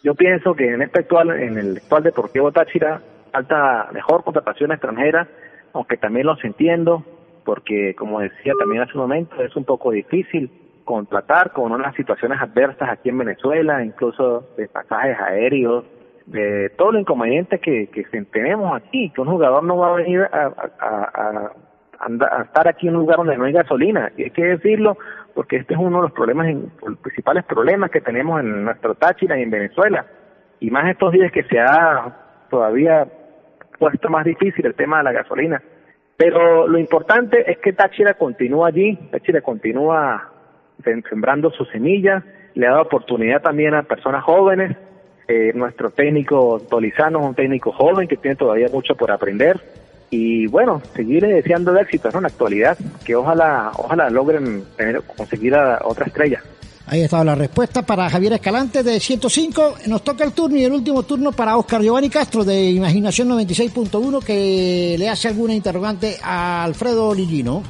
Yo pienso que en este actual, en el actual Deportivo Táchira, falta mejor contratación extranjera, aunque también los entiendo, porque como decía también hace un momento, es un poco difícil contratar con unas situaciones adversas aquí en Venezuela, incluso de pasajes aéreos, de todo lo inconveniente que, que tenemos aquí, que un jugador no va a venir a, a, a, estar aquí en un lugar donde no hay gasolina, y hay que decirlo porque este es uno de los problemas, los principales problemas que tenemos en nuestro Táchira y en Venezuela, y más estos días que se ha todavía puesto más difícil el tema de la gasolina. Pero lo importante es que Táchira continúa allí, Táchira continúa sembrando sus semillas, le ha dado oportunidad también a personas jóvenes Eh, nuestro técnico Tolizano es un técnico joven que tiene todavía mucho por aprender y bueno, seguirle deseando de éxito en la actualidad, que ojalá ojalá logren tener, conseguir a otra estrella. Ahí estaba la respuesta para Javier Escalante de 105. Nos toca el turno y el último turno para Oscar Giovanni Castro de Imaginación 96.1 que le hace alguna interrogante a Alfredo Lillino.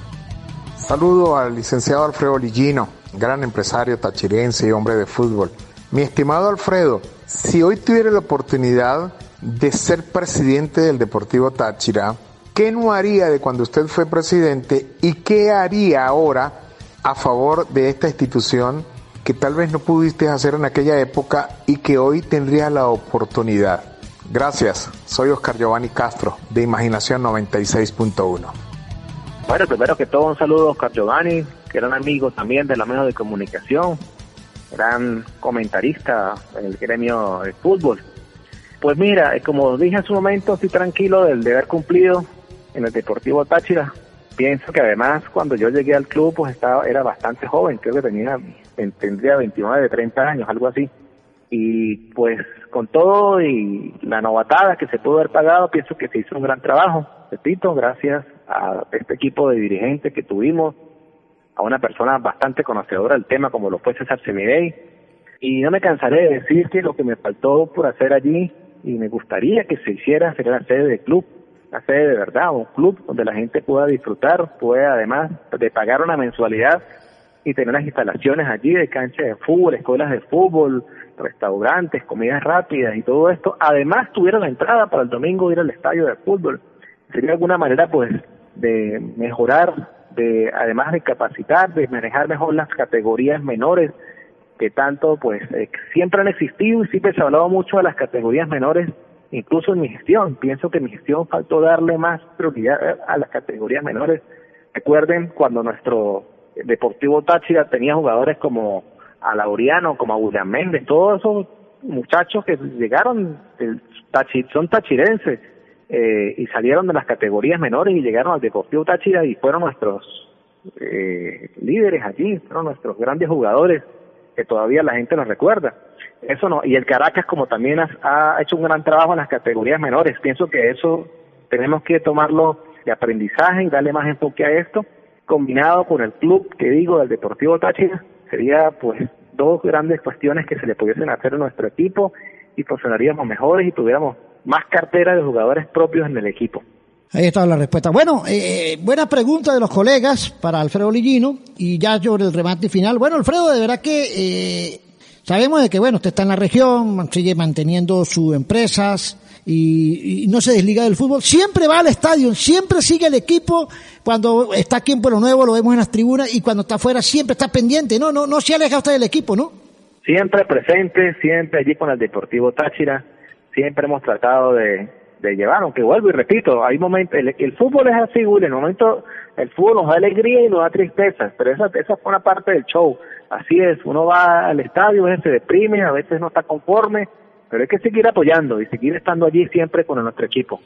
Saludo al licenciado Alfredo Lillino, gran empresario tachirense y hombre de fútbol. Mi estimado Alfredo, si hoy tuviera la oportunidad de ser presidente del Deportivo Táchira, ¿qué no haría de cuando usted fue presidente y qué haría ahora a favor de esta institución que tal vez no pudiste hacer en aquella época y que hoy tendría la oportunidad? Gracias, soy Oscar Giovanni Castro de Imaginación 96.1. Bueno, primero que todo un saludo a Oscar Giovanni, que era un amigo también de la medios de comunicación, gran comentarista en el gremio de fútbol. Pues mira, eh, como dije en su momento, estoy tranquilo del deber cumplido en el Deportivo Táchira. Pienso que además cuando yo llegué al club pues estaba era bastante joven, creo que tenía tendría 29, 30 años, algo así. Y pues con todo y la novatada que se pudo haber pagado, pienso que se hizo un gran trabajo. Repito, gracias a este equipo de dirigentes que tuvimos, a una persona bastante conocedora del tema como lo fue César Semidey. Y no me cansaré de decir que lo que me faltó por hacer allí y me gustaría que se hiciera sería la sede de club, la sede de verdad, un club donde la gente pueda disfrutar, pueda además de pagar una mensualidad y tener las instalaciones allí de cancha de fútbol, escuelas de fútbol, restaurantes, comidas rápidas y todo esto. Además tuviera la entrada para el domingo ir al estadio de fútbol. Sería alguna manera pues de mejorar de además de capacitar, de manejar mejor las categorías menores que tanto pues eh, siempre han existido y siempre se ha hablado mucho de las categorías menores, incluso en mi gestión. Pienso que en mi gestión faltó darle más prioridad a las categorías menores. Recuerden cuando nuestro Deportivo Táchira tenía jugadores como a Laureano, como a William Méndez, todos esos muchachos que llegaron, el, son tachirenses, eh, y salieron de las categorías menores y llegaron al Deportivo Táchira y fueron nuestros eh, líderes allí, fueron nuestros grandes jugadores que todavía la gente nos recuerda. Eso no, y el Caracas como también ha, hecho un gran trabajo en las categorías menores, pienso que eso tenemos que tomarlo de aprendizaje y darle más enfoque a esto, combinado con el club que digo del Deportivo Táchira, sería pues dos grandes cuestiones que se le pudiesen hacer a nuestro equipo y funcionaríamos mejores y tuviéramos más cartera de jugadores propios en el equipo. Ahí está la respuesta. Bueno, eh, buena pregunta de los colegas para Alfredo Lillino y ya sobre el remate final. Bueno, Alfredo, de verdad que eh, sabemos de que, bueno, usted está en la región, sigue manteniendo sus empresas y, no se desliga del fútbol. Siempre va al estadio, siempre sigue el equipo. Cuando está aquí en Pueblo Nuevo lo vemos en las tribunas y cuando está afuera siempre está pendiente. No, no, no se aleja usted del equipo, ¿no? Siempre presente, siempre allí con el Deportivo Táchira siempre hemos tratado de, llevar, aunque vuelvo y repito, hay momentos, el, fútbol es así, Willy, en el momento el fútbol nos da alegría y nos da tristeza, pero esa, esa fue una parte del show, así es, uno va al estadio, a veces se deprime, a veces no está conforme, pero hay que seguir apoyando y seguir estando allí siempre con nuestro equipo.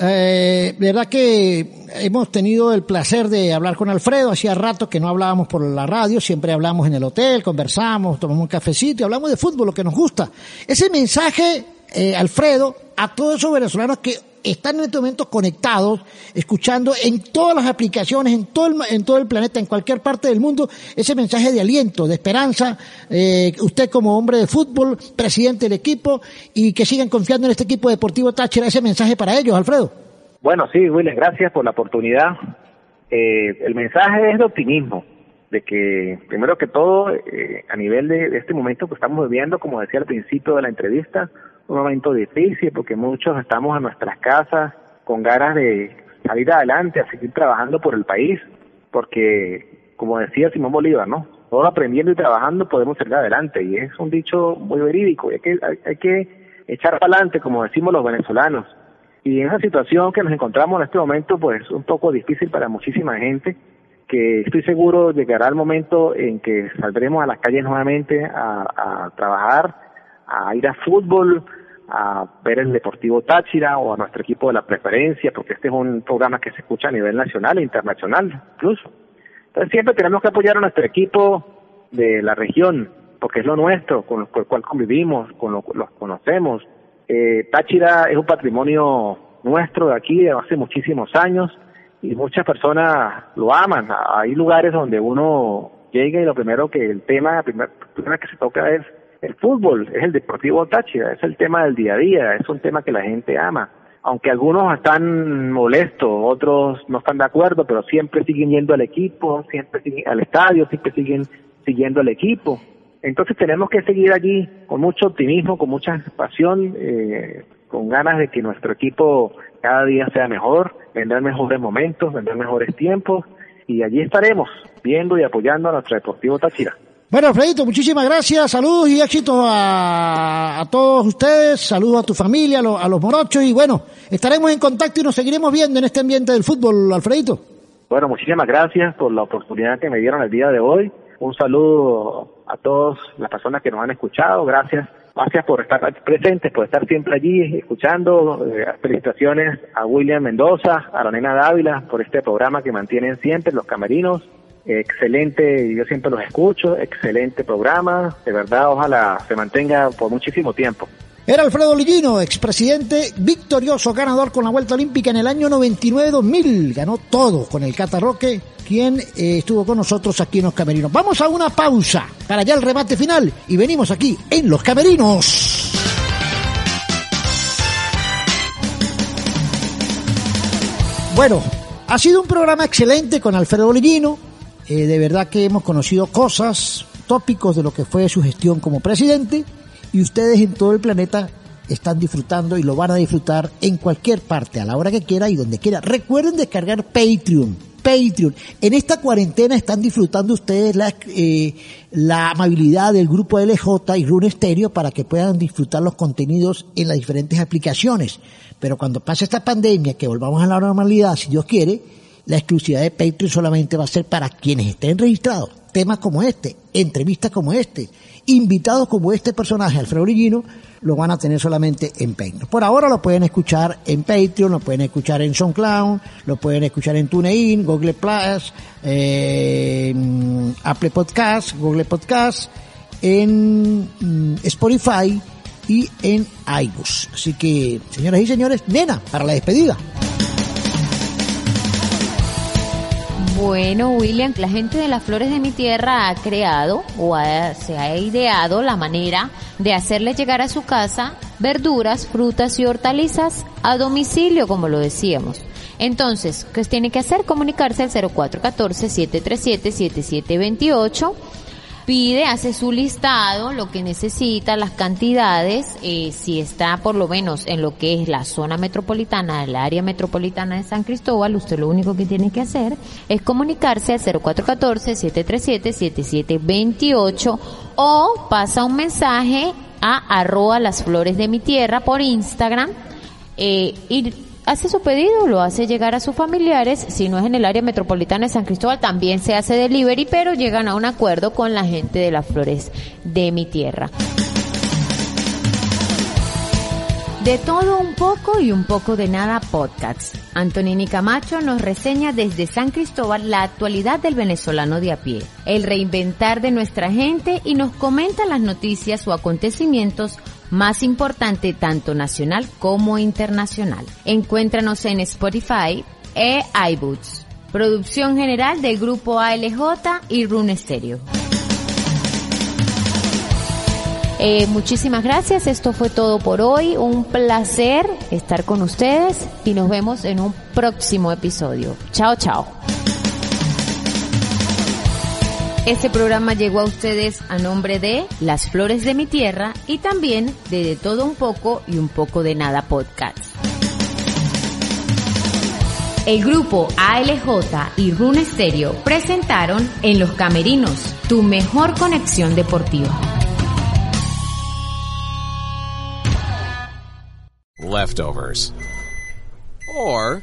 Eh, verdad que hemos tenido el placer de hablar con Alfredo, hacía rato que no hablábamos por la radio, siempre hablamos en el hotel, conversamos, tomamos un cafecito y hablamos de fútbol, lo que nos gusta. Ese mensaje eh, Alfredo, a todos esos venezolanos que están en este momento conectados, escuchando en todas las aplicaciones, en todo el, en todo el planeta, en cualquier parte del mundo, ese mensaje de aliento, de esperanza, eh, usted como hombre de fútbol, presidente del equipo, y que sigan confiando en este equipo deportivo Táchira, ese mensaje para ellos, Alfredo. Bueno, sí, Willy, gracias por la oportunidad. Eh, el mensaje es de optimismo, de que primero que todo, eh, a nivel de este momento que estamos viviendo, como decía al principio de la entrevista, un momento difícil porque muchos estamos en nuestras casas con ganas de salir adelante, a seguir trabajando por el país, porque como decía Simón Bolívar, ¿no? Solo aprendiendo y trabajando podemos salir adelante y es un dicho muy verídico, y hay que, hay, que echar para adelante, como decimos los venezolanos. Y en esa situación que nos encontramos en este momento, pues un poco difícil para muchísima gente, que estoy seguro llegará el momento en que saldremos a las calles nuevamente a trabajar, a ir a fútbol, a ver el Deportivo Táchira o a nuestro equipo de la preferencia, porque este es un programa que se escucha a nivel nacional e internacional incluso. Entonces siempre tenemos que apoyar a nuestro equipo de la región porque es lo nuestro, con lo cual convivimos, con lo los conocemos. Eh, Táchira es un patrimonio nuestro de aquí de hace muchísimos años y muchas personas lo aman. Hay lugares donde uno llega y lo primero que el tema, la primera que se toca es el fútbol, es el Deportivo Táchira, es el tema del día a día, es un tema que la gente ama. Aunque algunos están molestos, otros no están de acuerdo, pero siempre siguen yendo al equipo, siempre siguen al estadio, siempre siguen siguiendo al equipo. Entonces tenemos que seguir allí con mucho optimismo, con mucha pasión, eh, con ganas de que nuestro equipo cada día sea mejor, vendrán mejores momentos, vendrán mejores tiempos y allí estaremos viendo y apoyando a nuestro Deportivo Táchira. Bueno, Alfredito, muchísimas gracias, saludos y éxito a, todos ustedes, saludos a tu familia, a, los morochos y bueno, estaremos en contacto y nos seguiremos viendo en este ambiente del fútbol, Alfredito. Bueno, muchísimas gracias por la oportunidad que me dieron el día de hoy. Un saludo a todas las personas que nos han escuchado, gracias. Gracias por estar presentes, por estar siempre allí escuchando. Eh, felicitaciones a William Mendoza, a la nena Dávila por este programa que mantienen siempre los camerinos excelente, yo siempre los escucho, excelente programa, de verdad, ojalá se mantenga por muchísimo tiempo. Era Alfredo Lillino, expresidente victorioso, ganador con la Vuelta Olímpica en el año 99-2000. Ganó todo con el Catarroque, quien eh, estuvo con nosotros aquí en Los Camerinos. Vamos a una pausa para ya el remate final y venimos aquí en Los Camerinos. Bueno, ha sido un programa excelente con Alfredo Lillino, eh, de verdad que hemos conocido cosas, tópicos de lo que fue su gestión como presidente y ustedes en todo el planeta están disfrutando y lo van a disfrutar en cualquier parte, a la hora que quiera y donde quiera. Recuerden descargar Patreon. Patreon. En esta cuarentena están disfrutando ustedes la, eh, la amabilidad del grupo LJ y Rune Stereo para que puedan disfrutar los contenidos en las diferentes aplicaciones. Pero cuando pase esta pandemia, que volvamos a la normalidad, si Dios quiere, la exclusividad de Patreon solamente va a ser para quienes estén registrados. Temas como este, entrevistas como este, invitados como este personaje, Alfredo Origino, lo van a tener solamente en Patreon. Por ahora lo pueden escuchar en Patreon, lo pueden escuchar en SoundCloud, lo pueden escuchar en TuneIn, Google Plus, eh, Apple Podcast, Google Podcast, en mm, Spotify y en iBooks. Así que, señoras y señores, nena, para la despedida. Bueno, William, la gente de las flores de mi tierra ha creado o se ha ideado la manera de hacerle llegar a su casa verduras, frutas y hortalizas a domicilio, como lo decíamos. Entonces, ¿qué tiene que hacer? Comunicarse al 0414-737-7728 pide, hace su listado, lo que necesita, las cantidades, eh, si está por lo menos en lo que es la zona metropolitana, el área metropolitana de San Cristóbal, usted lo único que tiene que hacer es comunicarse al 0414-737-7728 o pasa un mensaje a arroba las flores de mi tierra por Instagram eh, y hace su pedido, lo hace llegar a sus familiares, si no es en el área metropolitana de San Cristóbal, también se hace delivery, pero llegan a un acuerdo con la gente de las flores de mi tierra. De todo un poco y un poco de nada podcast. Antonini Camacho nos reseña desde San Cristóbal la actualidad del venezolano de a pie, el reinventar de nuestra gente y nos comenta las noticias o acontecimientos más importante tanto nacional como internacional. Encuéntranos en Spotify e iBoots. Producción general del grupo ALJ y Rune Stereo. Eh, muchísimas gracias, esto fue todo por hoy, un placer estar con ustedes y nos vemos en un próximo episodio. Chao, chao. Este programa llegó a ustedes a nombre de Las Flores de mi Tierra y también de De Todo Un Poco y Un Poco de Nada Podcast. El grupo ALJ y Rune Stereo presentaron En los Camerinos, tu mejor conexión deportiva. Leftovers. Or